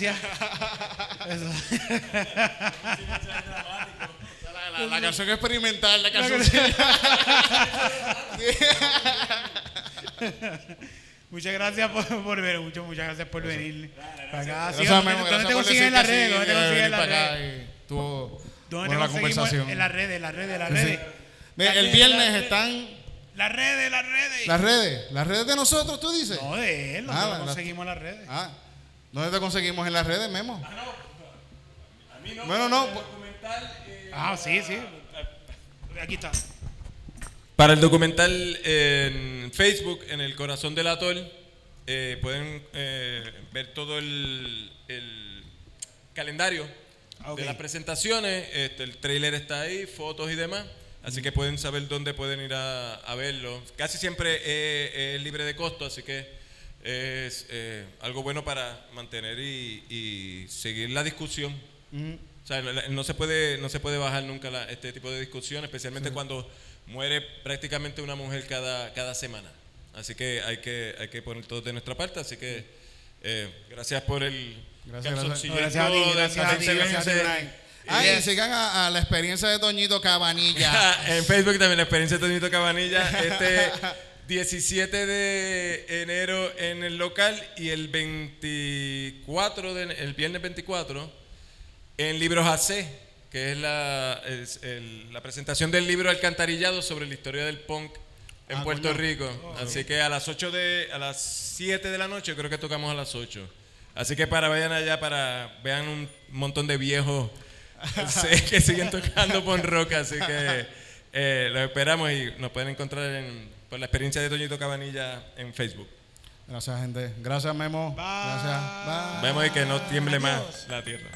gracias. Eso. La, la canción experimental, la canción. *laughs* Muchas gracias por, por ver, mucho, muchas gracias por venir. para acá. Sí, ¿dónde- Memo, ¿Dónde te consiguen en las redes? ¿Dónde te consiguen en las redes? ¿Dónde buena te la conversación. en las redes? En las redes, en las redes. El viernes están Las redes, las redes. las redes. Las redes de nosotros, tú dices. No, de él, nosotros Ah, la- la- conseguimos las redes. Ah, ¿dónde te conseguimos en las redes, Memo? Bueno, no. pues- Ah, sí, sí. Aquí está. Para el documental en Facebook, en el corazón del atol, eh, pueden eh, ver todo el, el calendario Ah, de las presentaciones. Este, el trailer está ahí, fotos y demás. Así que pueden saber dónde pueden ir a, a verlo. Casi siempre es, es libre de costo, así que es eh, algo bueno para mantener y, y seguir la discusión. O sea, no, se puede, no se puede bajar nunca la- este tipo de discusión, especialmente cuando muere prácticamente una mujer cada, cada semana. Así que hay que, hay que poner todo de nuestra parte. Así que eh, gracias por el Gracias, gracias. Gracias a ti, gracias a ti, gracias a ti, Vicente. Brian. Ah, Yes. y sigan a, a la experiencia de Toñito Cabanilla. *laughs* en Facebook también la experiencia de Toñito Cabanilla. Este *laughs* 17 de enero en el local y el 24, de, el viernes 24, en Libros AC, que es la, es el- la presentación del libro Alcantarillado sobre la historia del punk en Ah, Puerto coño. Rico. Así que a las 8 de, a las 7 de la noche, creo que tocamos a las 8. Así que para vayan allá para vean un montón de viejos *laughs* que siguen tocando punk rock, así que eh, los esperamos y nos pueden encontrar en, por la experiencia de Toñito Cabanilla en Facebook. Gracias, gente. Gracias, Memo. Bye. Gracias. Bye. Vemos y que no tiemble más la tierra.